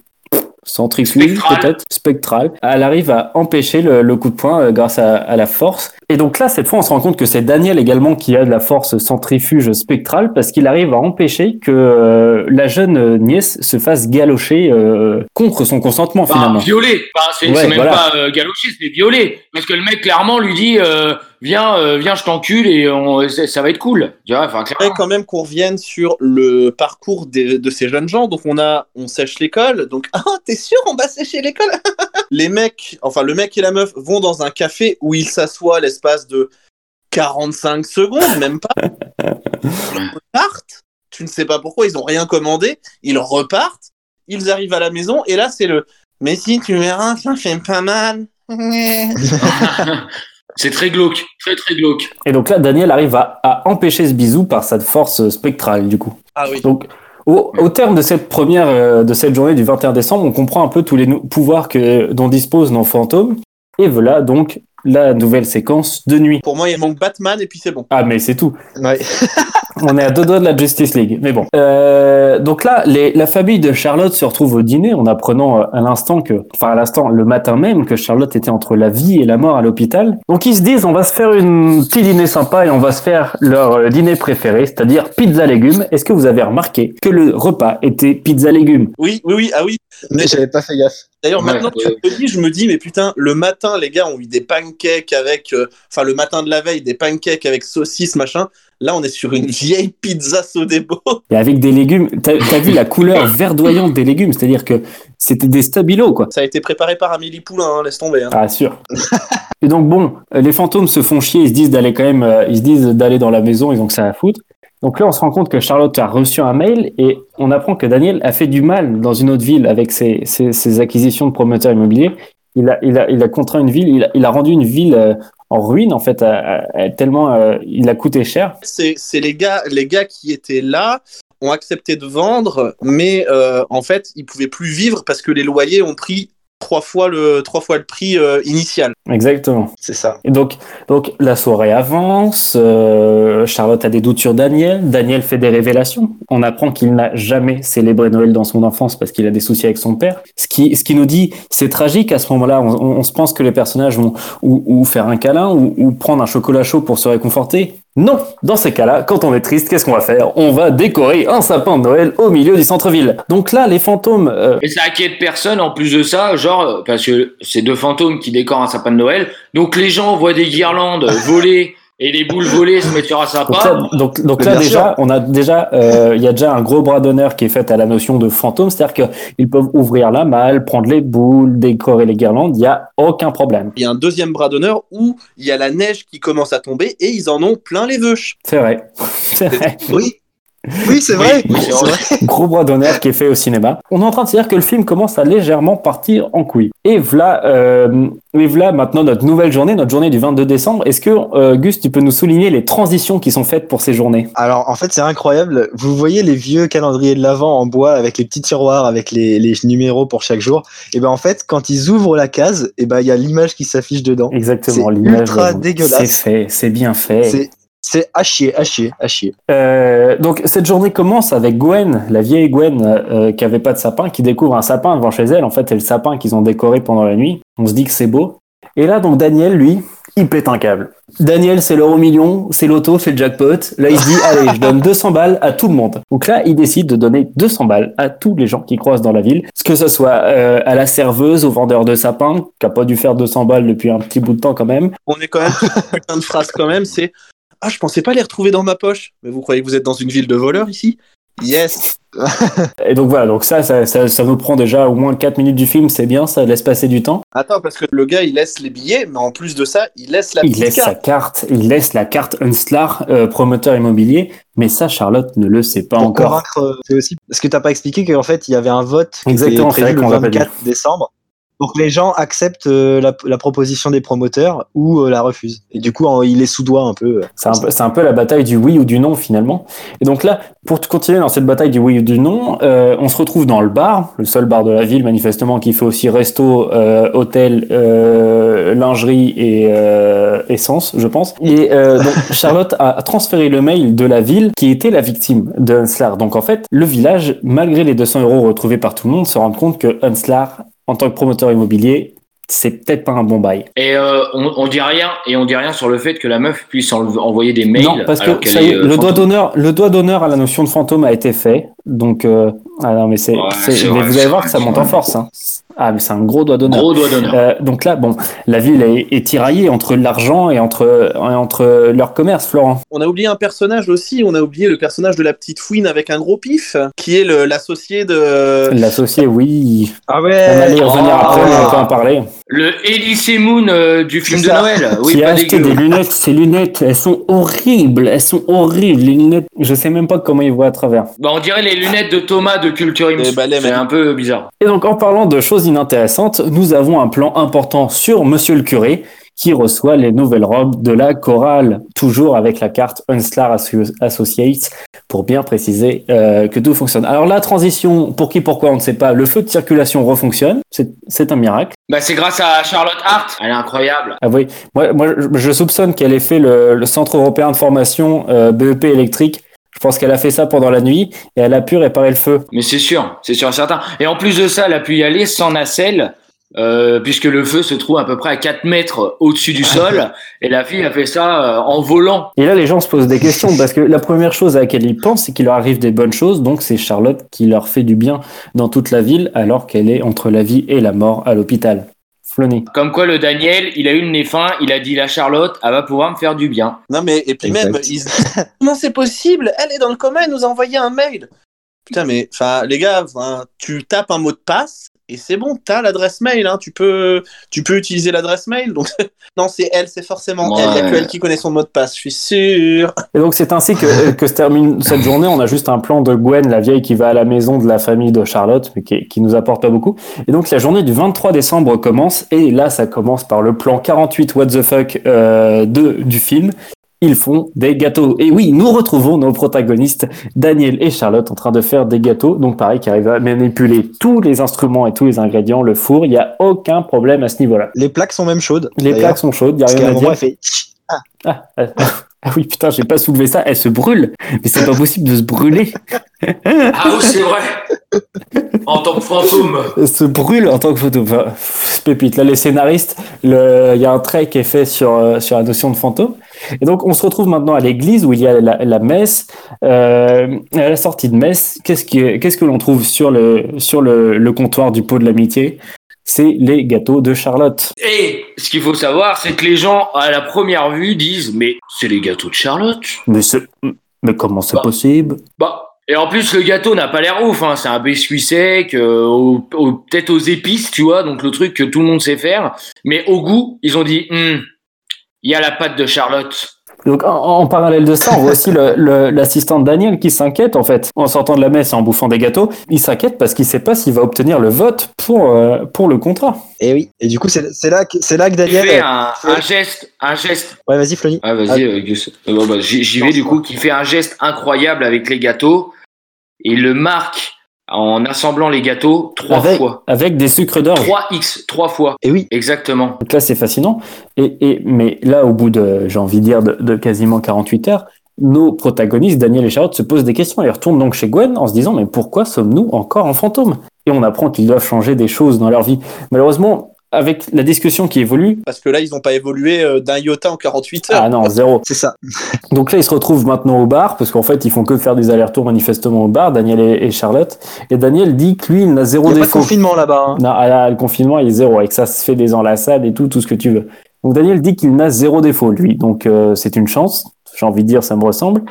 peut-être spectrale elle arrive à empêcher le, le coup de poing euh, grâce à, à la force et donc là cette fois on se rend compte que c'est Daniel également qui a de la force centrifuge spectrale parce qu'il arrive à empêcher que euh, la jeune euh, nièce se fasse galocher euh, contre son consentement finalement violé. Enfin, c'est Ouais, c'est même voilà. pas euh, galoché, c'est violé. Parce que le mec clairement lui dit euh, viens, euh, viens, je t'encule et on, ça va être cool. Tu vois, enfin, clairement. quand même qu'on revienne sur le parcours des- de ces jeunes gens. Donc on a, on sèche l'école. Donc ah t'es sûr on va sécher l'école? Les mecs, enfin le mec et la meuf vont dans un café où ils s'assoient l'espace de 45 secondes, même pas. Ils repartent. Tu ne sais pas pourquoi ils ont rien commandé. Ils repartent. Ils arrivent à la maison et là c'est le. Mais si tu verras, ça fait pas mal. c'est très glauque, très très glauque. et donc là Daniel arrive à, à empêcher ce bisou par sa force spectrale du coup Ah oui. Donc, au, au terme de cette première, euh, de cette journée du 21 décembre, on comprend un peu tous les pouvoirs que, dont disposent nos fantômes. Et voilà donc la nouvelle séquence de nuit. Pour moi il manque Batman et puis c'est bon. Ah, mais c'est tout. Ouais. On est à deux doigts de la Justice League. Mais bon. Euh, donc là, les- la famille de Charlotte se retrouve au dîner en apprenant euh, à l'instant que, enfin à l'instant, le matin même, que Charlotte était entre la vie et la mort à l'hôpital. Donc ils se disent, on va se faire une petit dîner sympa et on va se faire leur euh, dîner préféré, c'est-à-dire pizza légumes. Est-ce que vous avez remarqué que le repas était pizza légumes? Oui, oui, oui, ah oui. Mais j'avais pas fait gaffe. D'ailleurs, Ouais, maintenant que ouais. tu me le dis, je me dis, mais putain, le matin, les gars ont eu des pancakes avec, euh, enfin, le matin de la veille, des pancakes avec saucisses, machin. Là, on est sur une vieille pizza Sodebo. Et avec des légumes, t'as as vu la couleur verdoyante des légumes, c'est-à-dire que c'était des stabilos quoi. Ça a été préparé par Amélie Poulain, hein, laisse tomber. hein. Ah sûr. Et donc bon, les fantômes se font chier, ils se disent d'aller quand même, euh, ils se disent d'aller dans la maison, ils ont que ça à foutre. Donc là, on se rend compte que Charlotte a reçu un mail et on apprend que Daniel a fait du mal dans une autre ville avec ses, acquisitions de promoteurs immobiliers. Il a, il a, il a contraint une ville, il a, il a rendu une ville euh, en ruine en fait, tellement euh, il a coûté cher. C'est c'est les gars, les gars qui étaient là ont accepté de vendre, mais euh, en fait, ils pouvaient plus vivre parce que les loyers ont pris trois fois le, trois fois le prix euh, initial. Exactement. C'est ça. Et donc, donc la soirée avance. euh, Charlotte a des doutes sur Daniel. Daniel fait des révélations. On apprend qu'il n'a jamais célébré Noël dans son enfance parce qu'il a des soucis avec son père. Ce qui, ce qui nous dit, c'est tragique à ce moment-là. On, on- on se pense que les personnages vont ou, ou faire un câlin ou, ou prendre un chocolat chaud pour se réconforter. Non, dans ces cas-là, quand on est triste, qu'est-ce qu'on va faire? On va décorer un sapin de Noël au milieu du centre-ville. Donc là, les fantômes, euh, Et ça inquiète personne en plus de ça, genre, euh, parce que c'est deux fantômes qui décorent un sapin de Noël. Donc les gens voient des guirlandes voler et les boules volées se mettre sur un Donc sapin. donc, là déjà, on a déjà, euh, il y a déjà un gros bras d'honneur qui est fait à la notion de fantôme, c'est-à-dire qu'ils peuvent ouvrir la malle, prendre les boules, décorer les guirlandes, il y a aucun problème. Il y a un deuxième bras d'honneur où il y a la neige qui commence à tomber et ils en ont plein les veuches. C'est vrai, c'est vrai. Oui. Oui, c'est vrai. Oui, c'est vrai. Gros bras d'honneur qui est fait au cinéma. On est en train de se dire que le film commence à légèrement partir en couille. Et voilà, euh, et voilà maintenant notre nouvelle journée, notre journée du 22 décembre. Est-ce que euh, Gus, tu peux nous souligner les transitions qui sont faites pour ces journées? Alors en fait c'est incroyable. Vous voyez les vieux calendriers de l'avant en bois avec les petits tiroirs avec les, les numéros pour chaque jour. Et ben en fait quand ils ouvrent la case, et ben il y a l'image qui s'affiche dedans. Exactement, C'est l'image. ultra C'est dégueulasse. fait, c'est bien fait. C'est c'est à chier, à chier, à chier. Euh, donc cette journée commence avec Gwen, la vieille Gwen euh, qui avait pas de sapin, qui découvre un sapin devant chez elle. En fait, c'est le sapin qu'ils ont décoré pendant la nuit. On se dit que c'est beau. Et là, donc Daniel, lui, il pète un câble. Daniel, c'est l'euro million, c'est l'auto, c'est le jackpot. Là, il se dit, allez, je donne 200 balles à tout le monde. Donc là, il décide de donner 200 balles à tous les gens qui croisent dans la ville. Que ce soit euh, à la serveuse, au vendeur de sapins, qui a pas dû faire 200 balles depuis un petit bout de temps quand même. On est quand même putain de phrase quand même, c'est ah je pensais pas les retrouver dans ma poche. Mais vous croyez que vous êtes dans une ville de voleurs ici? Yes. Et donc voilà, donc ça, ça, ça, ça nous prend déjà au moins 4 minutes du film, c'est bien, ça laisse passer du temps. Attends parce que le gars il laisse les billets, mais en plus de ça il laisse la Il laisse carte. sa carte, il laisse la carte Unslar, euh, promoteur immobilier, mais ça, Charlotte ne le sait pas Pour encore. convaincre, euh, c'est aussi parce que t'as pas expliqué qu'en fait il y avait un vote qui Exactement, était c'est vrai prévu le qu'on l'a pas dit. 24 décembre que les gens acceptent euh, la, la proposition des promoteurs ou euh, la refusent. Et du coup en- il est sous doigt un peu. euh, C'est un, peu- c'est un peu la bataille du oui ou du non finalement. Et donc là, pour continuer dans cette bataille du oui ou du non, euh, on se retrouve dans le bar, le seul bar de la ville manifestement qui fait aussi resto, euh, hôtel, euh, lingerie et euh, essence, je pense. Et euh, donc Charlotte a transféré le mail de la ville qui était la victime de Hunslar. Donc en fait, le village, malgré les 200 euros retrouvés par tout le monde, se rend compte que Hunslar, en tant que promoteur immobilier, c'est peut-être pas un bon bail. Et euh, on, on dit rien et on dit rien sur le fait que la meuf puisse en- envoyer des mails. Non, parce que ça y est, est, euh, le doigt d'honneur, le doigt d'honneur à la notion de fantôme a été fait. Donc, euh, ah non, mais c'est, Ouais, c'est- c'est mais vrai, vous allez voir que ça monte en force. Hein. Ah, mais c'est un gros doigt d'honneur. Gros doigt d'honneur. Euh, donc là, bon, la ville est, est tiraillée entre l'argent et entre, et entre leur commerce, Florent. On a oublié un personnage aussi, on a oublié le personnage de la petite fouine avec un gros pif, qui est le- l'associé de... L'associé, oui. Ah On va y revenir Oh. après, on peut en parler. Le Elysée Moon euh, du film de. Noël. Oui, qui a pas acheté dégueu. des lunettes, ces lunettes, elles sont horribles, elles sont horribles, les lunettes. Je sais même pas comment ils voient à travers. Bah, on dirait les lunettes de Thomas de Culture C'est un peu bizarre. Et donc, en parlant de choses inintéressantes, nous avons un plan important sur Monsieur le curé qui reçoit les nouvelles robes de la chorale, toujours avec la carte Unslar Asso- Associates, pour bien préciser euh, que tout fonctionne. Alors la transition, pour qui, pourquoi, on ne sait pas, le feu de circulation refonctionne, c'est un miracle. Bah, c'est grâce à Charlotte Hart. Elle est incroyable. Ah oui, moi, moi je- je soupçonne qu'elle ait fait le, le Centre européen de formation euh, BEP électrique Je pense qu'elle a fait ça pendant la nuit et elle a pu réparer le feu. Mais c'est sûr, c'est sûr et certain. Et en plus de ça, elle a pu y aller sans nacelle, euh, puisque le feu se trouve à peu près à 4 mètres au-dessus du sol. et la fille a fait ça euh, en volant. Et là, les gens se posent des questions parce que la première chose à laquelle ils pensent, c'est qu'il leur arrive des bonnes choses. Donc, c'est Charlotte qui leur fait du bien dans toute la ville alors qu'elle est entre la vie et la mort à l'hôpital. Flonny. Comme quoi, le Daniel, il a eu le nez fin, il a dit la Charlotte, elle va pouvoir me faire du bien. Non, mais, et puis Exact. même, ils comment c'est possible? Elle est dans le coma, elle nous a envoyé un mail. Putain, mais, enfin, les gars, tu tapes un mot de passe et c'est bon, t'as l'adresse mail, hein, tu peux, tu peux utiliser l'adresse mail. Donc, non, c'est elle, c'est forcément elle, il y a que elle qui connaît son mot de passe, je suis sûr. Et donc, c'est ainsi que, que se termine cette journée. On a juste un plan de Gwen, la vieille qui va à la maison de la famille de Charlotte, mais qui, qui nous apporte pas beaucoup. Et donc, la journée du 23 décembre commence. Et là, ça commence par le plan 48 What the fuck euh, de, du film. Ils font des gâteaux. Et oui, nous retrouvons nos protagonistes, Daniel et Charlotte, en train de faire des gâteaux. Donc, pareil, qui arrivent à manipuler tous les instruments et tous les ingrédients, le four. Il n'y a aucun problème à ce niveau-là. Les plaques sont même chaudes. Les plaques sont chaudes, il n'y a Parce rien à dire. fait. Ah, ah, ah oui, putain, j'ai pas soulevé ça. Elle se brûle. Mais c'est pas possible de se brûler. Ah oui, c'est vrai. en tant que fantôme. Elle se brûle en tant que. Enfin, c'est pépite. Là, les scénaristes, le- il y a un trait qui est fait sur, euh, sur la notion de fantôme. Et donc, on se retrouve maintenant à l'église où il y a la, la messe. Euh, à la sortie de messe, qu'est-ce qui- qu'est-ce que l'on trouve sur le, sur le, le comptoir du pot de l'amitié? C'est les gâteaux de Charlotte. Et ce qu'il faut savoir, c'est que les gens, à la première vue, disent Mais c'est les gâteaux de Charlotte. Mais, c'est- mais comment c'est Bah. possible? Bah. Et en plus, le gâteau n'a pas l'air ouf, hein. c'est un biscuit sec, euh, au- au- peut-être aux épices, tu vois, donc le truc que tout le monde sait faire. Mais au goût, ils ont dit, Hum, il y a la pâte de Charlotte. Donc en, en parallèle de ça, on voit aussi le- le- l'assistant de Daniel qui s'inquiète en fait. En sortant de la messe et en bouffant des gâteaux, il s'inquiète parce qu'il sait pas s'il va obtenir le vote pour, euh, pour le contrat. Et oui. Et du coup, c'est c'est là, que- c'est là que Il Daniel. fait un, un geste, un geste. Ouais, vas-y, Flony. Ah, vas-y, euh, Gus. Euh, bah, j'y vais du coup, qui fait un geste incroyable avec les gâteaux. Et il le marque en assemblant les gâteaux trois avec, fois. avec des sucres d'orge. 3x, trois fois. Et oui. Exactement. Donc là, c'est fascinant. Et, et, mais là, au bout de, j'ai envie de dire, de, de quasiment 48 heures, nos protagonistes, Daniel et Charlotte, se posent des questions. Ils retournent donc chez Gwen en se disant, mais pourquoi sommes-nous encore en fantôme? Et on apprend qu'ils doivent changer des choses dans leur vie. Malheureusement, avec la discussion qui évolue, Parce que là, ils n'ont pas évolué euh, d'un iota en 48 heures. ah non, zéro. C'est ça. Donc là, ils se retrouvent maintenant au bar, parce qu'en fait, ils font que faire des allers-retours manifestement au bar, Daniel et, et Charlotte. Et Daniel dit que lui, il n'a zéro Il n'y a pas de défaut. confinement là-bas. hein. Non, ah là, le confinement, il est zéro, et que ça se fait des enlaçades et tout, tout ce que tu veux. Donc Daniel dit qu'il n'a zéro défaut, lui. Donc euh, c'est une chance. J'ai envie de dire, ça me ressemble.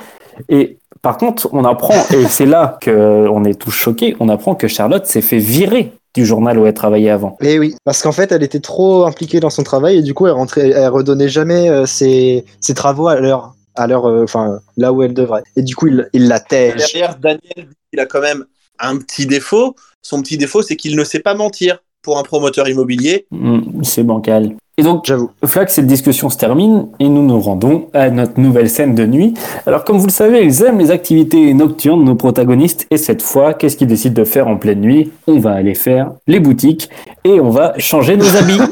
Et par contre, on apprend, et c'est là qu'on est tous choqués, on apprend que Charlotte s'est fait virer du journal où elle travaillait avant. Et oui, parce qu'en fait, elle était trop impliquée dans son travail et du coup, elle rentrait, elle redonnait jamais euh, ses, ses travaux à l'heure, à l'heure, euh, enfin là où elle devrait. Et du coup, il, il la tège. Derrière, Daniel, il a quand même un petit défaut. Son petit défaut, c'est qu'il ne sait pas mentir pour un promoteur immobilier. Hmm, c'est bancal. Et donc, J'avoue. Flac, cette discussion se termine et nous nous rendons à notre nouvelle scène de nuit. Alors, comme vous le savez, ils aiment les activités nocturnes, nos protagonistes, et cette fois, qu'est-ce qu'ils décident de faire en pleine nuit? On va aller faire les boutiques et on va changer nos habits.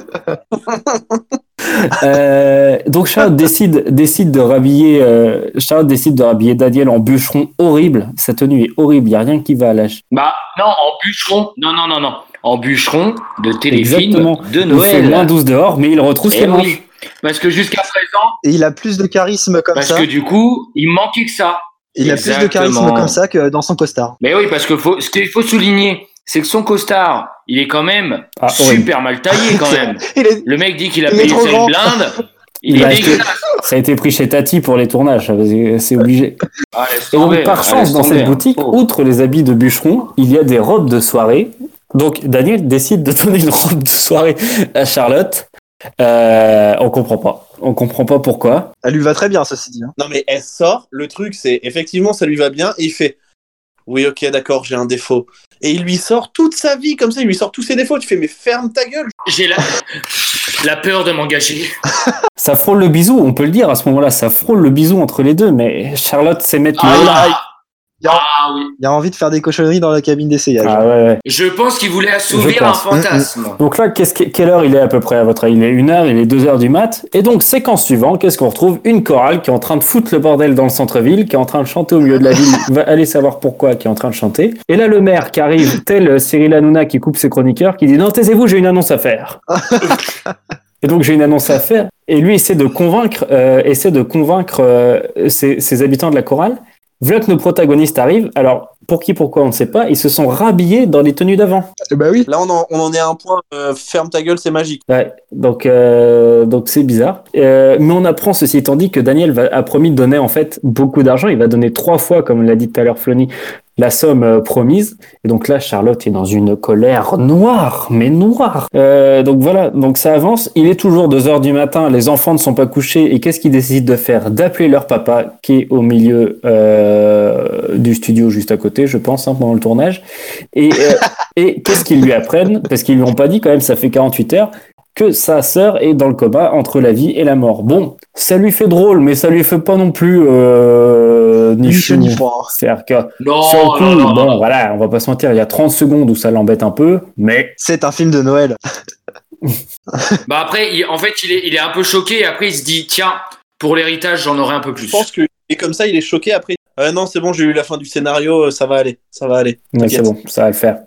Euh, donc Charlotte décide, décide de rhabiller euh, Charlotte décide de rhabiller Daniel en bûcheron horrible. Sa tenue est horrible, il y a rien qui va à l'âge. Bah, non, en bûcheron. Non, non, non, non. En bûcheron de téléfilm Exactement. de Il fait Noël. moins 12 dehors, mais il retrousse Eh ses manches. oui. Parce que jusqu'à présent, Et il a plus de charisme comme parce ça. que du coup, il manquait que ça. Il a plus de charisme comme ça que dans son costard. Mais oui, parce que faut, ce qu'il faut souligner, c'est que son costard, il est quand même Ah, super mal taillé quand même. Il est- Le mec dit qu'il a payé une blinde. Il, Il est a acheté- dégueulasse. Ça a été pris chez Tati pour les tournages, c'est obligé. Ah, Et donc, par Ah, chance, dans cette hein. boutique, Oh. outre les habits de bûcheron, il y a des robes de soirée. Donc, Daniel décide de donner une robe de soirée à Charlotte. Euh, on comprend pas. On comprend pas pourquoi. Elle lui va très bien, ceci dit. hein. Non, mais elle sort. Le truc, c'est effectivement, ça lui va bien. Et il fait Oui, ok, d'accord, j'ai un défaut. Et il lui sort toute sa vie comme ça. Il lui sort tous ses défauts. Tu fais Mais ferme ta gueule. J'ai la... la peur de m'engager. Ça frôle le bisou, on peut le dire à ce moment-là. Ça frôle le bisou entre les deux, mais Charlotte sait mettre le Ah, Ah oui. Il a envie de faire des cochonneries dans la cabine d'essayage. Ah ouais, ouais. Je pense qu'il voulait assouvir un fantasme. Donc là, qu'est-ce que- quelle heure il est à peu près à votre avis? Il est 1h, il est 2h du mat. Et donc, séquence suivante, qu'est-ce qu'on retrouve? Une chorale qui est en train de foutre le bordel dans le centre-ville, qui est en train de chanter au milieu de la ville. Va aller savoir pourquoi, qui est en train de chanter. Et là, le maire qui arrive, tel euh, Cyril Hanouna qui coupe ses chroniqueurs, qui dit Non, taisez-vous, j'ai une annonce à faire. Et donc, j'ai une annonce à faire. Et lui essaie de convaincre, euh, essaie de convaincre euh, ses, ses habitants de la chorale. Voilà que nos protagonistes arrivent. Alors, pour qui, pourquoi, on ne sait pas. Ils se sont rhabillés dans les tenues d'avant. Bah oui. Là, on en, on en est à un point. euh, ferme ta gueule, c'est magique. Ouais, donc euh, donc c'est bizarre. Euh, mais on apprend ceci étant dit que Daniel va, a promis de donner en fait beaucoup d'argent. Il va donner trois fois, comme l'a dit tout à l'heure Flony, la somme euh, promise. Et donc là, Charlotte est dans une colère noire, mais noire. Euh, donc voilà, donc ça avance. Il est toujours 2 heures du matin. Les enfants ne sont pas couchés. Et qu'est-ce qu'ils décident de faire? D'appeler leur papa, qui est au milieu euh, du studio juste à côté, je pense, hein, pendant le tournage. Et, euh, et qu'est-ce qu'ils lui apprennent? Parce qu'ils lui ont pas dit quand même, ça fait 48 heures que sa sœur est dans le coma entre la vie et la mort. Bon, ça lui fait drôle, mais ça lui fait pas non plus euh, ni chaud ni froid. C'est-à-dire que Non, sur le coup, non, non, bon, non. voilà, on va pas se mentir, il y a 30 secondes où ça l'embête un peu, mais C'est un film de Noël. Bah après, il- en fait, il est, il est un peu choqué et après il se dit tiens, pour l'héritage, j'en aurai un peu plus. Je pense que et comme ça, il est choqué après. Euh, non, c'est bon, j'ai eu la fin du scénario, euh, ça va aller, ça va aller. c'est bon, ça va le faire.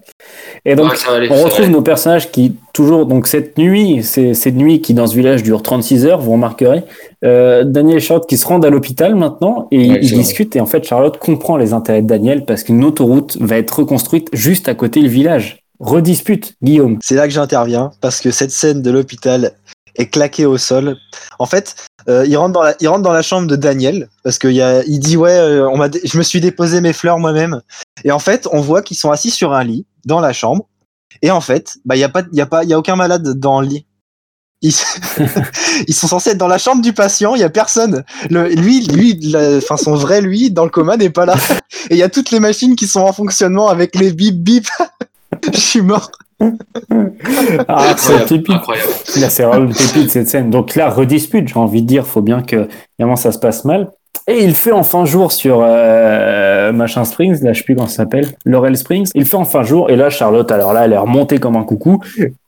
Et donc, Ouais, aller, on retrouve nos personnages qui, toujours, donc cette nuit, c'est cette nuit qui dans ce village dure 36 heures, vous remarquerez, euh, Daniel et Charlotte qui se rendent à l'hôpital maintenant et Ouais, ils discutent et en fait Charlotte comprend les intérêts de Daniel parce qu'une autoroute va être reconstruite juste à côté le village. Redispute, Guillaume. C'est là que j'interviens parce que cette scène de l'hôpital est claquée au sol. En fait, euh, il rentre dans la, il rentre dans la chambre de Daniel parce qu'il y a, il dit ouais, euh, on m'a, je me suis déposé mes fleurs moi-même. Et en fait, on voit qu'ils sont assis sur un lit dans la chambre. Et en fait, bah il y a pas, il y a pas, il y a aucun malade dans le lit. Ils, ils sont censés être dans la chambre du patient, il y a personne. Le, lui, lui, enfin son vrai lui dans le coma n'est pas là. Et il y a toutes les machines qui sont en fonctionnement avec les bip bip. Je suis mort. Ah, c'est Incroyable. Là, c'est vraiment une pépite cette scène. Donc là, redispute, j'ai envie de dire, faut bien que évidemment ça se passe mal. Et il fait enfin jour sur euh, machin Springs, là je sais plus comment ça s'appelle, Laurel Springs. Il fait enfin jour et là Charlotte, alors là elle est remontée comme un coucou.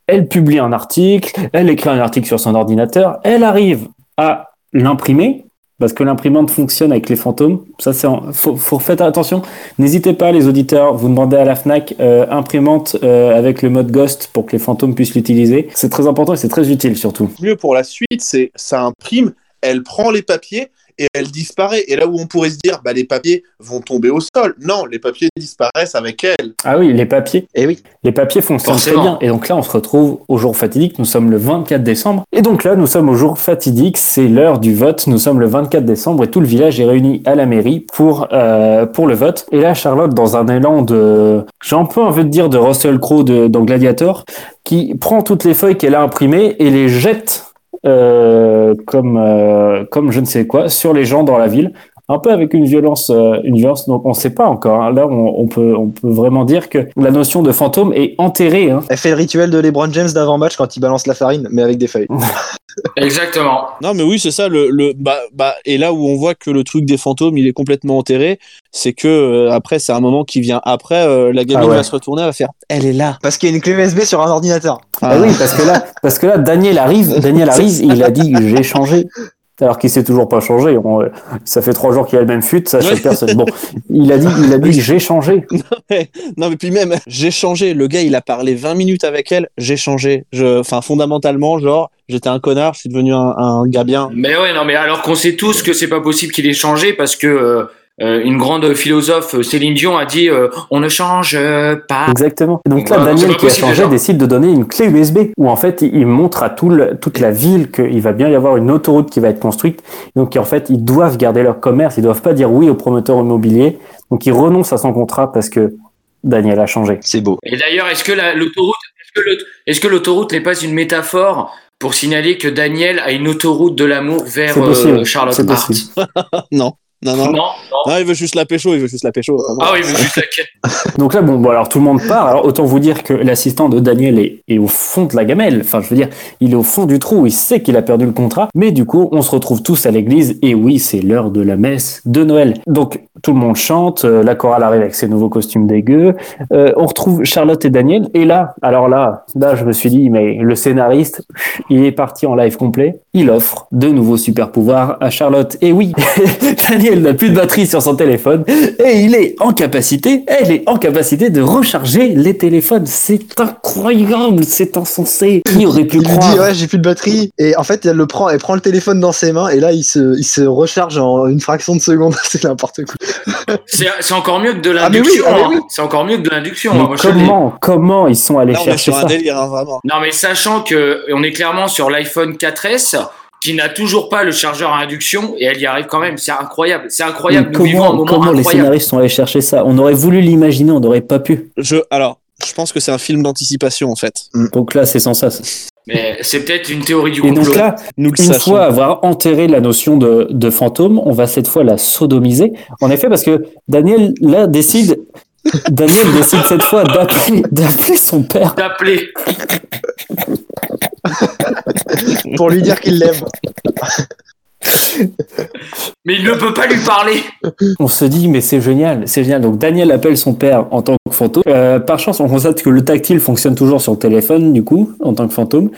Elle publie un article, elle écrit un article sur son ordinateur, elle arrive à l'imprimer parce que l'imprimante fonctionne avec les fantômes. Ça c'est, faut, faut attention. N'hésitez pas les auditeurs, vous demandez à la Fnac euh, imprimante euh, avec le mode Ghost pour que les fantômes puissent l'utiliser. C'est très important et c'est très utile surtout. mieux pour la suite, c'est ça imprime, elle prend les papiers et elle disparaît. Et là où on pourrait se dire, bah les papiers vont tomber au sol. Non, les papiers disparaissent avec elle. Ah oui, les papiers. Et oui. Les papiers fonctionnent très bien. Et donc là, on se retrouve au jour fatidique. Nous sommes le 24 décembre. Et donc là, nous sommes au jour fatidique. C'est l'heure du vote. Nous sommes le 24 décembre et tout le village est réuni à la mairie pour, euh, pour le vote. Et là, Charlotte, dans un élan de, j'ai un peu envie de dire de Russell Crowe de, dans Gladiator, qui prend toutes les feuilles qu'elle a imprimées et les jette euh, comme, euh, comme je ne sais quoi sur les gens dans la ville. Un peu avec une violence, euh, une violence. Donc on ne sait pas encore. hein. Là, on, on peut, on peut vraiment dire que la notion de fantôme est enterrée. Hein. Elle fait le rituel de LeBron James d'avant-match quand il balance la farine, mais avec des feuilles. Exactement. Non, mais oui, c'est ça. Le, le, bah, bah, et là où on voit que le truc des fantômes, il est complètement enterré, c'est que euh, après, c'est un moment qui vient après. euh, la gamine Ah ouais. va se retourner, elle va faire, elle est là. Parce qu'il y a une clé USB sur un ordinateur. Ah oui, parce que là, parce que là, Daniel arrive, Daniel arrive, il a dit j'ai changé. Alors qu'il s'est toujours pas changé. On, euh, ça fait trois jours qu'il a le même fut, ça Ouais. personne. Bon, il a dit, il a dit j'ai changé. Non, mais puis même, j'ai changé. Le gars, il a parlé 20 minutes avec elle. J'ai changé. Je, enfin, fondamentalement, genre, j'étais un connard, je suis devenu un, un gars bien. Mais ouais, non, mais alors qu'on sait tous que c'est pas possible qu'il ait changé parce que euh, euh, une grande philosophe, euh, Céline Dion, a dit euh, on ne change euh, pas. Exactement. Et donc là, Daniel qui a changé déjà. décide de donner une clé USB où en fait il montre à tout le- toute la ville qu'il va bien y avoir une autoroute qui va être construite. Donc en fait ils doivent garder leur commerce, ils doivent pas dire oui au promoteur immobilier. Donc ils renoncent à son contrat parce que Daniel a changé. C'est beau. Et d'ailleurs, est-ce que la- l'autoroute, est-ce que le- est-ce que l'autoroute n'est pas une métaphore pour signaler que Daniel a une autoroute de l'amour vers euh, Charlotte c'est Hart possible. non, non, non. Non, non. Non, il veut juste la pécho, il veut juste la pécho. Ah oui, mais juste la- Donc là, bon, bon, alors tout le monde part. Alors autant vous dire que l'assistant de Daniel est, est au fond de la gamelle. Enfin, je veux dire, il est au fond du trou. Il sait qu'il a perdu le contrat. Mais du coup, on se retrouve tous à l'église. Et oui, c'est l'heure de la messe de Noël. Donc tout le monde chante, euh, la chorale arrive avec ses nouveaux costumes dégueux, euh, on retrouve Charlotte et Daniel, et là, alors là, là je me suis dit, mais le scénariste, il est parti en live complet, il offre de nouveaux super pouvoirs à Charlotte. Et oui, Daniel n'a plus de batterie sur son téléphone, et il est en capacité, elle est en capacité de recharger les téléphones. C'est incroyable, c'est insensé. Qui aurait pu Il lui croire dit ouais j'ai plus de batterie et en fait elle le prend, elle prend le téléphone dans ses mains et là il se, il se recharge en une fraction de seconde. c'est n'importe quoi. C'est c'est encore mieux que de Ah, oui, l'induction. ah, hein. C'est encore mieux que de l'induction. Hein. Comment, comment ils sont allés chercher sur un ça? délire, hein, vraiment. Non, mais sachant que on est clairement sur l'iPhone 4S qui n'a toujours pas le chargeur à induction et elle y arrive quand même. C'est incroyable. C'est incroyable. Nous vivons un comment, moment comment les scénaristes sont allés chercher ça? On aurait voulu l'imaginer, on n'aurait pas pu. Je, alors, je pense que c'est un film d'anticipation, en fait. Donc là, c'est sans sas. Mais c'est peut-être une théorie du Et complot. donc là, Nous une sachons. fois avoir enterré la notion de, de fantôme, on va cette fois la sodomiser. En effet, parce que Daniel, là, décide, Daniel décide cette fois d'appeler, d'appeler son père. D'appeler. Pour lui dire qu'il l'aime. Mais il ne peut pas lui parler. On se dit, mais c'est génial, c'est génial. Donc Daniel appelle son père en tant que fantôme. Euh, par chance, on constate que le tactile fonctionne toujours sur le téléphone, du coup, en tant que fantôme.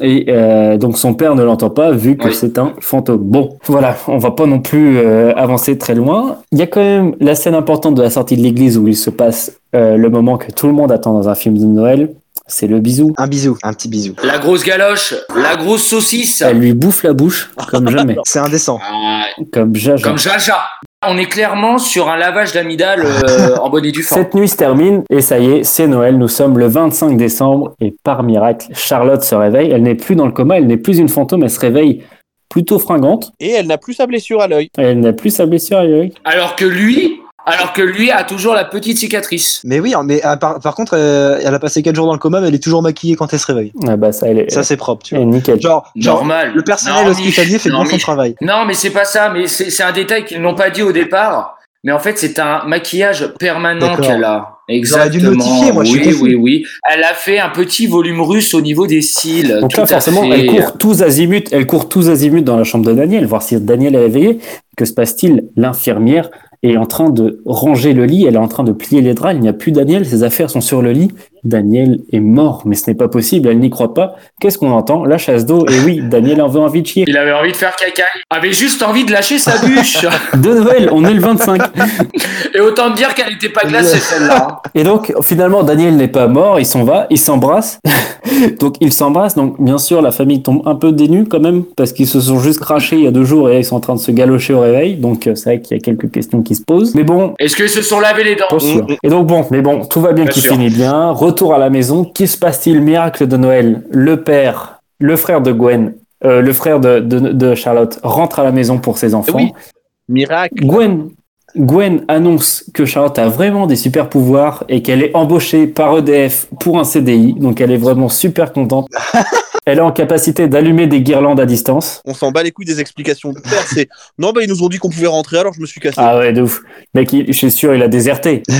Et euh, donc son père ne l'entend pas vu que Oui. c'est un fantôme. Bon, voilà, on va pas non plus euh, avancer très loin. Il y a quand même la scène importante de la sortie de l'église où il se passe euh, le moment que tout le monde attend dans un film de Noël. C'est le bisou. Un bisou, un petit bisou. La grosse galoche, la grosse saucisse. Elle lui bouffe la bouche comme jamais, C'est indécent. Ah, comme jaja. comme Jaja. On est clairement sur un lavage d'amidale euh, en bonne et due forme. Cette nuit se termine et ça y est, c'est Noël. Nous sommes le 25 décembre et par miracle, Charlotte se réveille. Elle n'est plus dans le coma, elle n'est plus une fantôme, elle se réveille plutôt fringante. Et elle n'a plus sa blessure à l'œil. Elle n'a plus sa blessure à l'œil. Alors que lui, alors que lui a toujours la petite cicatrice. Mais oui, mais ah, par, par contre, euh, elle a passé 4 jours dans le coma, mais elle est toujours maquillée quand elle se réveille. Ah bah ça, elle est, Ça, c'est propre, tu vois. nickel. Genre, genre Normal. le personnel Non, hospitalier fait bien son travail. Non, mais c'est pas ça. Mais c'est c'est un détail qu'ils n'ont pas dit au départ. Mais en fait, c'est un maquillage permanent D'accord. qu'elle a. Dû Exactement. le notifier, moi, je suis oui, confus. oui, oui. Elle a fait un petit volume russe au niveau des cils. Donc tout là, forcément, fait. elle court tous azimuts, elle court tous azimuts dans la chambre de Daniel, voir si Daniel est réveillé. Que se passe-t-il? L'infirmière est en train de ranger le lit, elle est en train de plier les draps, il n'y a plus Daniel, ses affaires sont sur le lit. Daniel est mort, mais ce n'est pas possible, elle n'y croit pas. Qu'est-ce qu'on entend? La chasse d'eau, et oui, Daniel avait envie de chier. Il avait envie de faire caca. Avait juste envie de lâcher sa bûche. De Noël, on est le 25. Et autant dire qu'elle n'était pas glacée celle-là. Et donc, finalement, Daniel n'est pas mort, il s'en va, il s'embrasse. donc, il s'embrasse. Donc, bien sûr, la famille tombe un peu dénue quand même, parce qu'ils se sont juste crachés il y a deux jours et là, ils sont en train de se galocher au réveil. Donc, euh, c'est vrai qu'il y a quelques questions qui se posent. Mais bon, Est-ce qu'ils se sont lavé les dents? Pas sûr. Et donc, bon, mais bon, tout va bien Bien qui sûr. finit bien. Retour à la maison. Qui se passe-t-il? Miracle de Noël. Le père, le frère de Gwen, euh, le frère de, de, de Charlotte rentre à la maison pour ses enfants. Oui. Miracle. Gwen, Gwen annonce que Charlotte a vraiment des super pouvoirs et qu'elle est embauchée par EDF pour un CDI. Donc elle est vraiment super contente. Elle est en capacité d'allumer des guirlandes à distance. On s'en bat les couilles des explications de père. C'est non, bah ils nous ont dit qu'on pouvait rentrer, alors je me suis cassé. Ah ouais, de ouf. Mec, il- je suis sûr, il a déserté.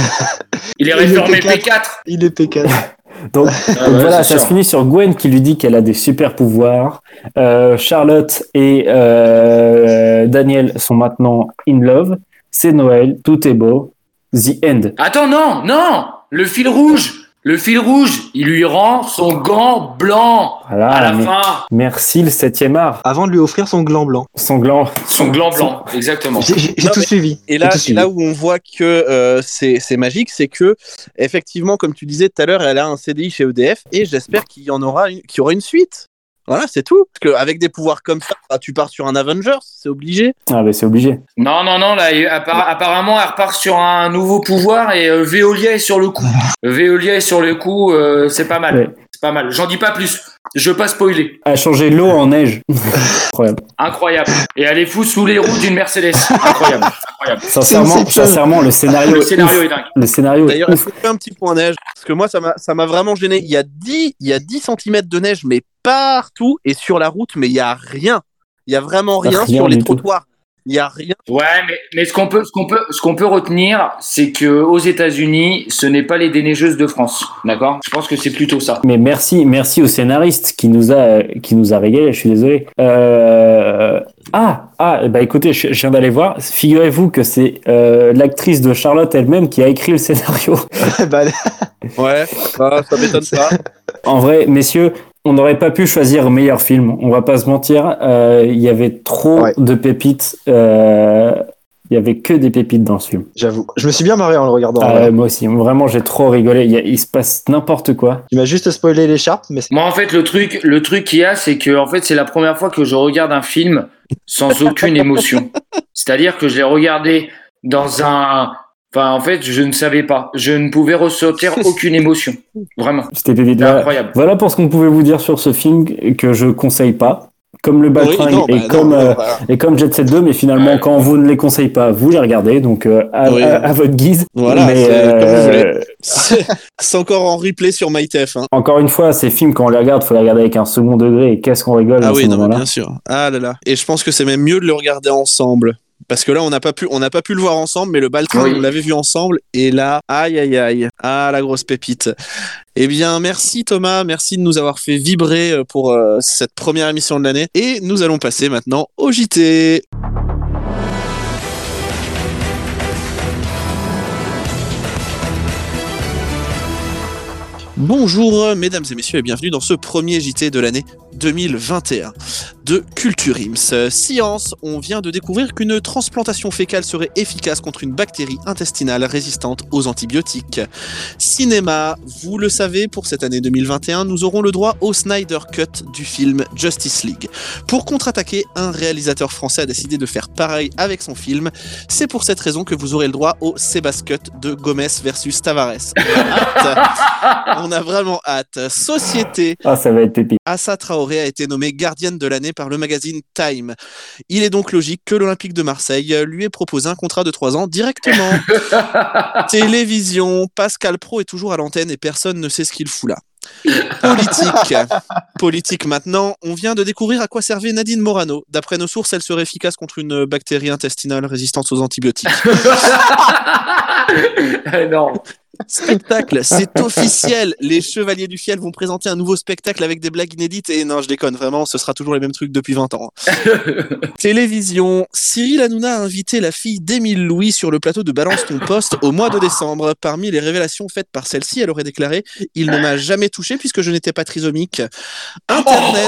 Il est Il réformé était P4. Il est P4. Donc, Ah donc ouais, voilà, ça sûr. se finit sur Gwen qui lui dit qu'elle a des super pouvoirs. Euh, Charlotte et euh, Daniel sont maintenant in love. C'est Noël, tout est beau. The end. Attends, non, non Le fil rouge Le fil rouge, il lui rend son gant blanc Voilà, à la mais- fin. merci le septième art. Avant de lui offrir son gland blanc. Son gland. Son gland blanc, exactement. J'ai tout mais- suivi. Et là, suivi. là où on voit que euh, c'est c'est magique, c'est que effectivement, comme tu disais tout à l'heure, elle a un CDI chez EDF et j'espère qu'il y en aura une, qu'il y aura une suite. Voilà, c'est tout. Parce qu'avec des pouvoirs comme ça, bah, tu pars sur un Avengers, c'est obligé. Ah, bah c'est obligé. Non, non, non, là, apparemment, elle repart sur un nouveau pouvoir et euh, Veolia est sur le coup. Veolia est sur le coup, euh, c'est pas mal. Ouais. C'est pas mal. J'en dis pas plus. Je veux pas spoiler. A changé l'eau en neige. Incroyable. Incroyable. Et elle est fout sous les roues d'une Mercedes. Incroyable. Incroyable. Sincèrement, sincèrement, le scénario. Le est scénario est dingue. Le scénario est D'ailleurs, qu'on fait un petit point neige Parce que moi, ça m'a ça m'a vraiment gêné. Il y a 10, il y a 10 cm de neige, mais partout et sur la route, mais il y a rien. Il y a vraiment rien, Rien sur les tout. Il y a rien. Ouais, mais, mais ce qu'on peut, ce qu'on peut, ce qu'on peut retenir, c'est que aux États-Unis, ce n'est pas les déneigeuses de France, d'accord? Je pense que c'est plutôt ça. Mais merci, merci au scénariste qui nous a, qui nous a régalé. Je suis désolé. Euh, Ah, ah, ben écoutez, je, je viens d'aller voir. Figurez-vous que c'est euh, l'actrice de Charlotte elle-même qui a écrit le scénario. Bah, Ouais, ça, ça m'étonne pas. En vrai, messieurs, on n'aurait pas pu choisir meilleur film. On va pas se mentir. euh, Il y avait trop Ouais. de pépites. euh, Il y avait que des pépites dans ce film. J'avoue. Je me suis bien marré en le regardant. Ah, moi aussi, vraiment, j'ai trop rigolé. Il, y a- il se passe n'importe quoi. Tu m'as juste spoilé l'écharpe, mais c'est- Moi, en fait, le truc, le truc qu'il y a, c'est que, en fait, c'est la première fois que je regarde un film sans aucune émotion. C'est-à-dire que je l'ai regardé dans un, enfin, en fait, je ne savais pas. Je ne pouvais ressortir aucune émotion. Vraiment. C'était des C'est voilà. incroyable. Voilà pour ce qu'on pouvait vous dire sur ce film que je conseille pas. Comme le Oui, non, et, bah, comme, non, euh, voilà. et comme Jet Set 2, mais finalement, Ouais. quand vous ne les conseillez pas, vous les regardez. Donc, euh, à, Oui. à- à votre guise. Voilà, Mais, euh, C'est encore en replay sur MyTF. Hein. Encore une fois, ces films, quand on les regarde, faut les regarder avec un second degré. Et qu'est-ce qu'on rigole Ah à oui, ce non, mais bien sûr. Ah là là. Et je pense que c'est même mieux de le regarder ensemble. Parce que là, on n'a pas pu, on n'a pas pu le voir ensemble, mais le Oui. on l'avait vu ensemble. Et là, aïe aïe aïe, ah la grosse pépite. Eh bien, merci Thomas, merci de nous avoir fait vibrer euh, pour euh, cette première émission de l'année. Et nous allons passer maintenant au JT. Bonjour mesdames et messieurs et bienvenue dans ce premier JT de l'année 2021 de Culture Ims. Euh, Science, on vient de découvrir qu'une transplantation fécale serait efficace contre une bactérie intestinale résistante aux antibiotiques. Cinéma, vous le savez, pour cette année 2021, nous aurons le droit au Snyder Cut du film Justice League. Pour contre-attaquer, un réalisateur français a décidé de faire pareil avec son film. C'est pour cette raison que vous aurez le droit au Sebas Cut de Gomez versus Tavares. On a hâte. On a vraiment hâte. Société, Ah, ça va être pépite. Assa Traoré a été nommée gardienne de l'année par le magazine Time. Il est donc logique que l'Olympique de Marseille lui ait proposé un contrat de 3 ans directement. Télévision, Pascal Pro est toujours à l'antenne et personne ne sait ce qu'il fout là. Politique. Politique maintenant, on vient de découvrir à quoi servait Nadine Morano. D'après nos sources, elle serait efficace contre une bactérie intestinale résistante aux antibiotiques. non. Spectacle, c'est officiel. Les Chevaliers du Fiel vont présenter un nouveau spectacle avec des blagues inédites. Et non, je déconne, vraiment, ce sera toujours les mêmes trucs depuis 20 ans. Télévision, Cyril Hanouna a invité la fille d'Émile Louis sur le plateau de Balance ton poste au mois de décembre. Parmi les révélations faites par celle-ci, elle aurait déclaré Il ne m'a jamais touché puisque je n'étais pas trisomique. Internet.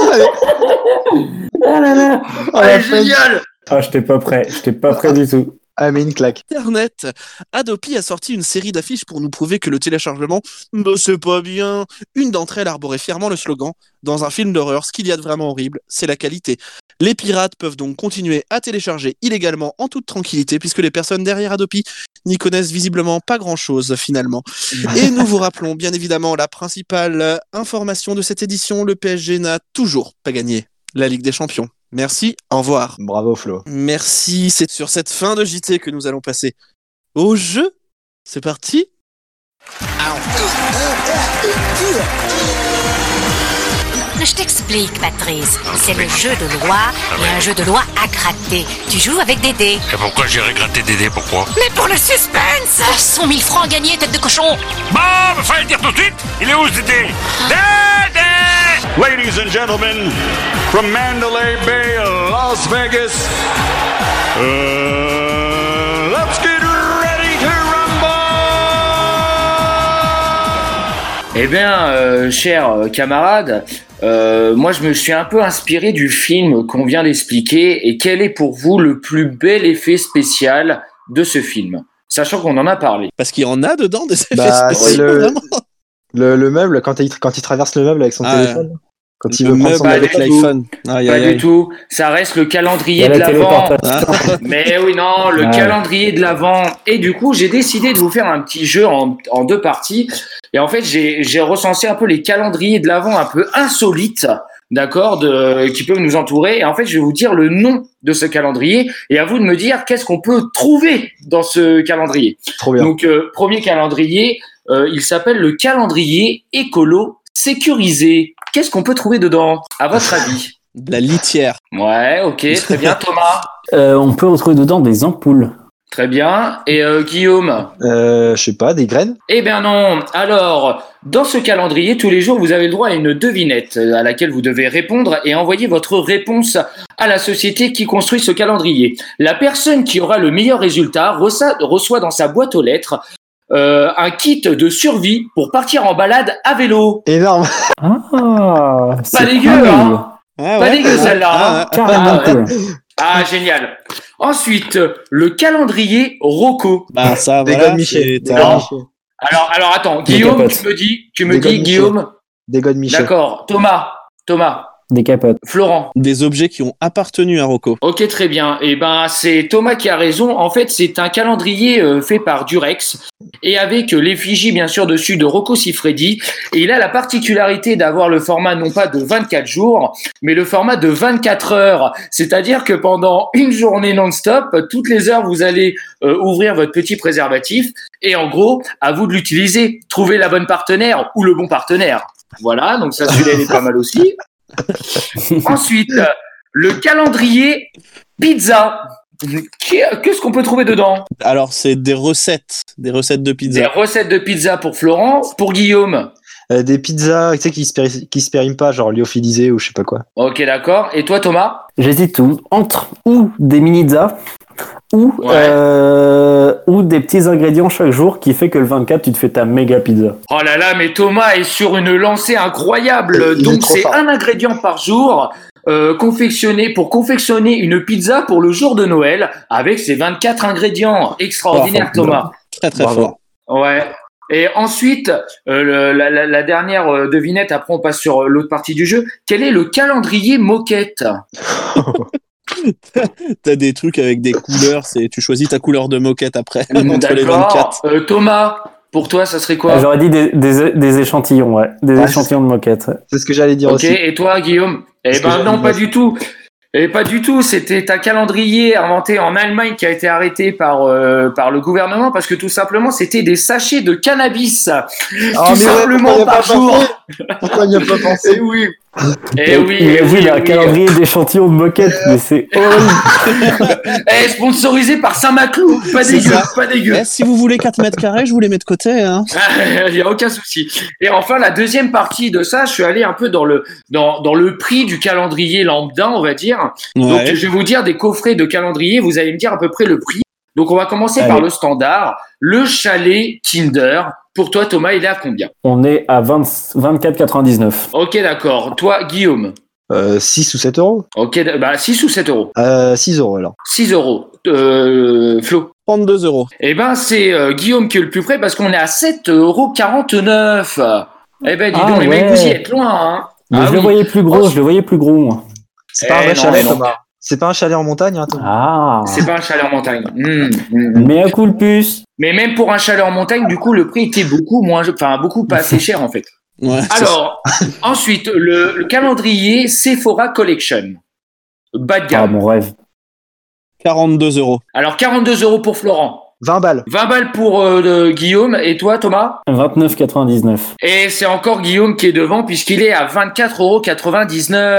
Oh, la Allez, fête. génial. Ah, j'étais pas prêt. J'étais pas prêt du tout. Ah, mais une claque. Internet. Adopi a sorti une série d'affiches pour nous prouver que le téléchargement, bah, c'est pas bien. Une d'entre elles arborait fièrement le slogan Dans un film d'horreur, ce qu'il y a de vraiment horrible, c'est la qualité. Les pirates peuvent donc continuer à télécharger illégalement en toute tranquillité, puisque les personnes derrière Adopi n'y connaissent visiblement pas grand chose finalement. Et nous vous rappelons bien évidemment la principale information de cette édition le PSG n'a toujours pas gagné la Ligue des Champions. Merci, au revoir. Bravo, Flo. Merci, c'est sur cette fin de JT que nous allons passer au jeu. C'est parti Je t'explique, Patrice. C'est le jeu de loi et un jeu de loi à gratter. Tu joues avec des dés. Et pourquoi j'irai gratter Dédé Pourquoi? Mais pour le suspense 100 000 francs gagnés, tête de cochon Bon, fallait le dire tout de suite Il est où ce Dédé? Dédé Ladies and gentlemen, from Mandalay Bay, Las Vegas, uh, let's get ready to rumble! Eh bien, euh, chers euh, camarades, euh, moi je me suis un peu inspiré du film qu'on vient d'expliquer. Et quel est pour vous le plus bel effet spécial de ce film? Sachant qu'on en a parlé. Parce qu'il y en a dedans des effets Bah, spéciaux, le- vraiment. Le, le meuble, quand il, quand il traverse le meuble avec son Ah, téléphone. Quand il Le veut prendre meuble avec l'iPhone. Pas aïe, du tout. Ça reste le calendrier de la l'avant. téléportation. Mais oui, non, le Ouais. calendrier de l'avant. Et du coup, j'ai décidé de vous faire un petit jeu en, en deux parties. Et en fait, j'ai j'ai recensé un peu les calendriers de l'avant un peu insolites, d'accord, qui peuvent nous entourer. Et en fait, je vais vous dire le nom de ce calendrier et à vous de me dire qu'est-ce qu'on peut trouver dans ce calendrier. Trop bien. Donc, euh, premier calendrier, euh, il s'appelle le calendrier écolo sécurisé. Qu'est-ce qu'on peut trouver dedans, à votre avis? De la litière. Ouais, ok, très bien, Thomas. Euh, on peut retrouver dedans des ampoules. Très bien. Et euh, Guillaume? Euh, je sais pas, des graines? Eh bien non. Alors, dans ce calendrier, tous les jours, vous avez le droit à une devinette à laquelle vous devez répondre et envoyer votre réponse à la société qui construit ce calendrier. La personne qui aura le meilleur résultat reçoit dans sa boîte aux lettres euh, un kit de survie pour partir en balade à vélo. Énorme. Ah, Pas dégueu, cool. hein Ah Pas dégueu celle-là. Ah, hein Ah. Ah, génial. Ensuite, le calendrier Rocco. Bah ça, Des voilà. Michel. Alors, alors attends, Guillaume, tu me dis, tu me Des dis, Michel. Guillaume. Des Michel. D'accord. Thomas, Thomas, Des capotes. Florent. Des objets qui ont appartenu à Rocco. Ok, très bien. Et ben, c'est Thomas qui a raison. En fait, c'est un calendrier euh, fait par Durex et avec euh, l'effigie bien sûr dessus de Rocco Siffredi. Et il a la particularité d'avoir le format non pas de 24 jours, mais le format de 24 heures. C'est-à-dire que pendant une journée non-stop, toutes les heures, vous allez euh, ouvrir votre petit préservatif et en gros, à vous de l'utiliser. Trouver la bonne partenaire ou le bon partenaire. Voilà, donc ça, celui-là, il est pas mal aussi. Ensuite, le calendrier pizza. Qu'est-ce qu'on peut trouver dedans Alors c'est des recettes, des recettes de Des pizza. recettes de pizza pour Florent, pour Guillaume. Euh, des pizzas tu sais, qui se, péri- qui se périment pas, genre lyophilisées ou je sais pas quoi. Ok, d'accord. Et toi, Thomas? J'hésite tout entre ou des mini-pizzas ou, Ouais. euh, ou des petits ingrédients chaque jour qui fait que le 24 tu te fais ta méga pizza. Oh là là, mais Thomas est sur une lancée incroyable. Il Donc c'est un ingrédient par jour. euh, confectionné pour confectionner une pizza pour le jour de Noël avec ses 24 ingrédients. Extraordinaire, Oh, Thomas. Très très Bravo. fort. Ouais. Et ensuite, euh, le- la, la- la dernière euh, devinette, après on passe sur euh, l'autre partie du jeu. Quel est le calendrier moquette? T'as des trucs avec des couleurs, c'est tu choisis ta couleur de moquette après entre les D'accord. 24. Euh, Thomas, pour toi, ça serait Ah, quoi? J'aurais dit des, des, des échantillons, ouais. Des Ah, échantillons de moquettes. ouais. C'est ce que j'allais dire aussi. Et toi, Guillaume? Eh ben non, pas du tout. Et pas du tout. C'était un calendrier inventé en Allemagne qui a été arrêté par euh, par le gouvernement parce que tout simplement c'était des sachets de cannabis. Ah, tout mais ouais, simplement par pas jour. pensé? Pourquoi il n'y a pas Eh pensé oui. Eh oui. Imagine oui, un eh oui. calendrier d'échantillons de moquettes, mais c'est horrible. Eh, sponsorisé par Saint-Maclou. Pas dégueu. ça. Pas dégueu. Eh, si vous voulez 4 mètres carrés, je vous les mets de côté. Hein. Il n'y a aucun souci. Et enfin, la deuxième partie de ça, je suis allé un peu dans le, dans, dans le prix du calendrier lambda, on va dire. Donc, je vais vous dire des coffrets de calendrier. Vous allez me dire à peu près le prix. Donc, on va commencer Allez. par le standard. Le chalet Kinder. Pour toi, Thomas, il est à combien? On est à 20 24,99. Ok, d'accord. Toi, Guillaume? euh, 6 ou 7 euros Ok, d- bah 6 ou 7 euros. euh, 6 euros alors. 6 euros. Euh, Flo? 32 euros. Eh ben, c'est euh, Guillaume qui est le plus près parce qu'on est à 7,49 euros. Eh ben, dis Ah, donc, les mecs, vous y êtes loin, hein. Mais Ah je le voyais plus gros, je le voyais plus gros, moi. C'est Eh pas un vrai non, chalet, non. Thomas. C'est pas un chalet en montagne, hein. Ah. C'est pas un chalet en montagne. Mmh, mmh. Mais à coup le puce. Mais même pour un chalet en montagne, du coup, le prix était beaucoup moins, enfin, beaucoup pas assez cher, en fait. Ouais, Alors, ensuite, le, le calendrier Sephora Collection. Bas de Ah, gamme. mon rêve. 42 euros. Alors, 42 euros pour Florent. 20 balles. 20 balles pour euh, de Guillaume. Et toi, Thomas? 29,99. Et c'est encore Guillaume qui est devant puisqu'il est à 24,99 euros.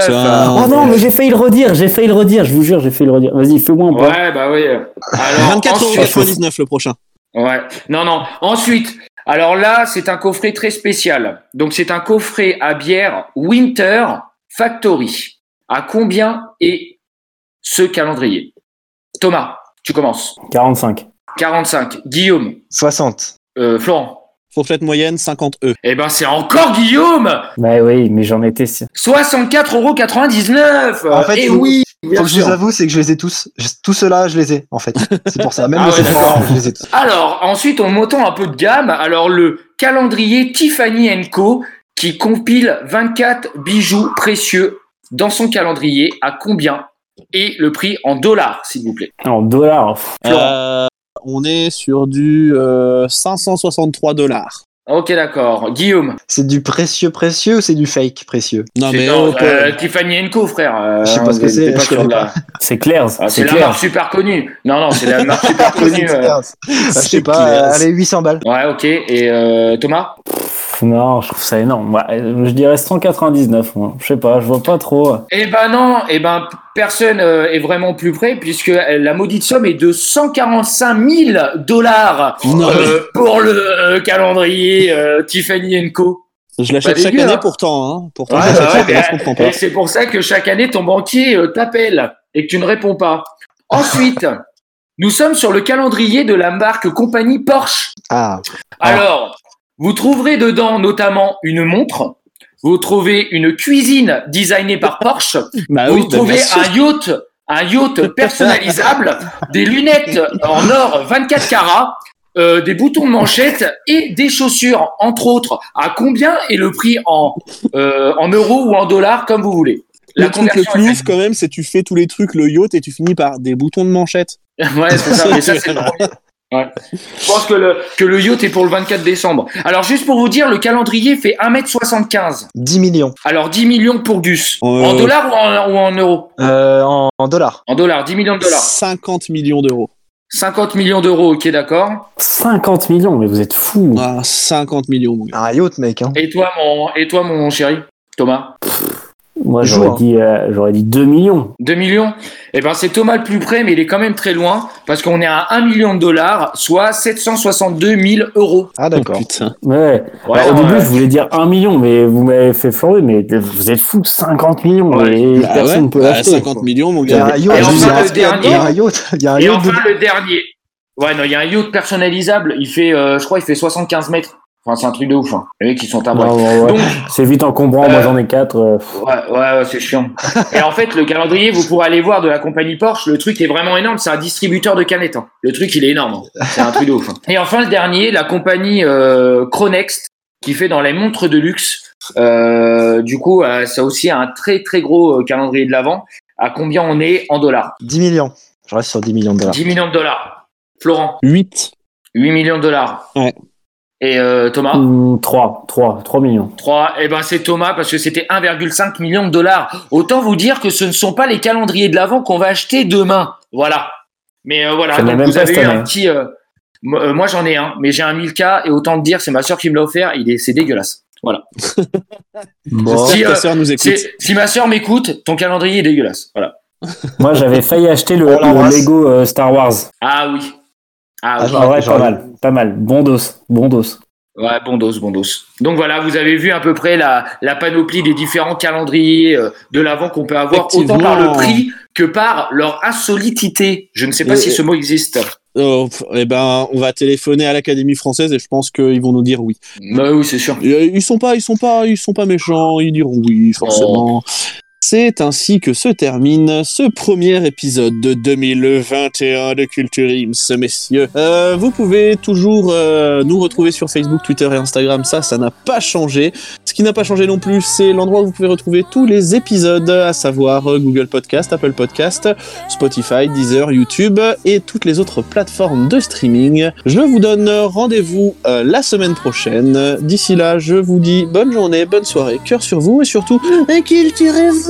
C'est un- Oh non, mais j'ai failli le redire, j'ai failli le redire, je vous jure, j'ai failli le redire. Vas-y, fais-moi un peu. Ouais, bah oui. Alors, 24,99 ensuite- euros le prochain. Ouais. Non, non. Ensuite, alors là, c'est un coffret très spécial. Donc, c'est un coffret à bière Winter Factory. À combien est ce calendrier? Thomas, tu commences. 45. 45. Guillaume. 60. Euh, Florent. Fourchette moyenne, 50 E. Eh ben, c'est encore Guillaume Bah oui, mais j'en étais sûr. 64,99 En fait, Eh oui Faut que je vous avoue, c'est que je les ai tous. Je- Tous ceux-là, je les ai, en fait. C'est pour ça. Même Ah le ouais, 7 d'accord. je les ai tous. Alors, ensuite, on montant un peu de gamme. Alors, le calendrier Tiffany Co. qui compile 24 bijoux précieux dans son calendrier. À combien Et le prix en dollars, s'il vous plaît? En dollars. Euh, on est sur du euh, 563 dollars. Ok, d'accord. Guillaume. C'est du précieux précieux ou c'est du fake précieux? Non mais oh, euh, Tiffany Co, frère. Euh, Je sais pas ce que t'es c'est, la- C'est clair, Ah, c'est la marque super connue. Non, non, c'est la marque super connue. C'est euh. clair. Ah, Je sais pas, clair. euh, allez, 800 balles. Ouais, ok. Et euh, Thomas? Pff, non, je trouve ça énorme. Ouais, je dirais 199. Moi. Je sais pas, je vois pas trop. Eh ben non, eh ben personne euh, est vraiment plus près puisque euh, la maudite somme est de 145 000 dollars euh, pour le euh, calendrier euh, Tiffany Co. Je l'achète chaque dégueu, année hein. pourtant. Hein. Ouais, bah ouais, c'est pour ça que chaque année ton banquier euh, t'appelle et que tu ne réponds pas. Ensuite, nous sommes sur le calendrier de la marque compagnie Porsche. Ah, Alors, vous trouverez dedans notamment une montre. Vous trouvez une cuisine designée par Porsche. Bah vous oui, bah, trouvez un yacht, un yacht personnalisable, des lunettes en or 24 carats, euh, des boutons de manchette et des chaussures, entre autres. À combien est le prix en, euh, en euros ou en dollars, comme vous voulez? Le truc le plus est quand même, c'est tu fais tous les trucs, le yacht, et tu finis par des boutons de manchette. Ouais, c'est ça. Mais ça, c'est. Ouais. Je pense que le, que le yacht est pour le 24 décembre. Alors, juste pour vous dire, le calendrier fait 1m75. 10 millions. Alors, 10 millions pour Gus. Euh, En dollars ou en, ou en euros Euh, en, en dollars. En dollars, 10 millions de dollars. 50 millions d'euros. 50 millions d'euros, ok, d'accord. 50 millions, mais vous êtes fous. Ah, 50 millions, mon gars. Un yacht, mec. Hein. Et toi, mon, et toi, mon chéri Thomas? Moi, j'aurais hein. dit, euh, j'aurais dit 2 millions. 2 millions? Eh ben, c'est Thomas le plus près, mais il est quand même très loin, parce qu'on est à 1 million de dollars, soit 762 000 euros. Ah, d'accord. Putain. Ouais. Ouais, Alors, au début, ouais. je voulais dire 1 million, mais vous m'avez fait flouer, mais vous êtes fous, 50 millions, Ouais. et Bah personne ne ouais, peut bah, l'acheter. 50 millions, mon Il y a gars. Et yacht. il y a un- le dernier. il y a un yacht. Et yacht enfin, de- le dernier. Ouais, non, il y a un yacht personnalisable, il fait, euh, je crois, il fait 75 mètres. Enfin, c'est un truc de ouf, hein. Les mecs, ils sont à Non, ouais, ouais. Donc, C'est vite encombrant, moi Euh, j'en ai 4. Ouais, ouais, ouais, c'est chiant. Et en fait, le calendrier, vous pourrez aller voir de la compagnie Porsche. Le truc est vraiment énorme. C'est un distributeur de canettes. hein. Le truc, il est énorme. hein. C'est un truc de ouf. hein. Et enfin, le dernier, la compagnie euh, Chronext, qui fait dans les montres de luxe. Euh, du coup, euh, ça aussi un très très gros euh, calendrier de l'avant. À combien on est en dollars? 10 millions. Je reste sur 10 millions de dollars. 10 millions de dollars. Florent, 8. 8 millions de dollars. Ouais. Et euh, Thomas 3, 3, 3 millions. 3, eh ben c'est Thomas parce que c'était 1,5 million de dollars. Autant vous dire que ce ne sont pas les calendriers de l'avant qu'on va acheter demain. Voilà. Mais euh, voilà, donc vous avez eu un petit. euh, moi euh, moi, j'en ai un, mais j'ai un 1000K et autant te dire, c'est ma soeur qui me l'a offert. Il est, c'est dégueulasse. Voilà. Bon. Si, euh, ta nous écoute. Ma soeur m'écoute, ton calendrier est dégueulasse. Voilà. Moi j'avais failli acheter le. Lego euh, Star Wars. Ah oui. Ah, Ah, oui. Ah ouais, pas mal, pas mal. Bon dos, bon dos. Ouais, bon dos, bon dos. Donc voilà, vous avez vu à peu près la, la panoplie des différents calendriers euh, de l'avant qu'on peut avoir, autant par le prix que par leur insolitité. Je ne sais pas Et- si ce mot existe. Oh, pff, eh ben, on va téléphoner à l'Académie française et je pense qu'ils vont nous dire oui. Bah oui, c'est sûr. Euh, Ils sont pas, ils sont pas, ils sont pas méchants. Ils diront oui, forcément. C'est ainsi que se termine ce premier épisode de 2021 de Culture Ims, messieurs. Euh, vous pouvez toujours euh, nous retrouver sur Facebook, Twitter et Instagram, ça, ça n'a pas changé. Ce qui n'a pas changé non plus, c'est l'endroit où vous pouvez retrouver tous les épisodes, à savoir euh, Google Podcast, Apple Podcast, Spotify, Deezer, YouTube et toutes les autres plateformes de streaming. Je vous donne rendez-vous euh, la semaine prochaine. D'ici là, je vous dis bonne journée, bonne soirée, cœur sur vous et surtout, culturez-vous never know.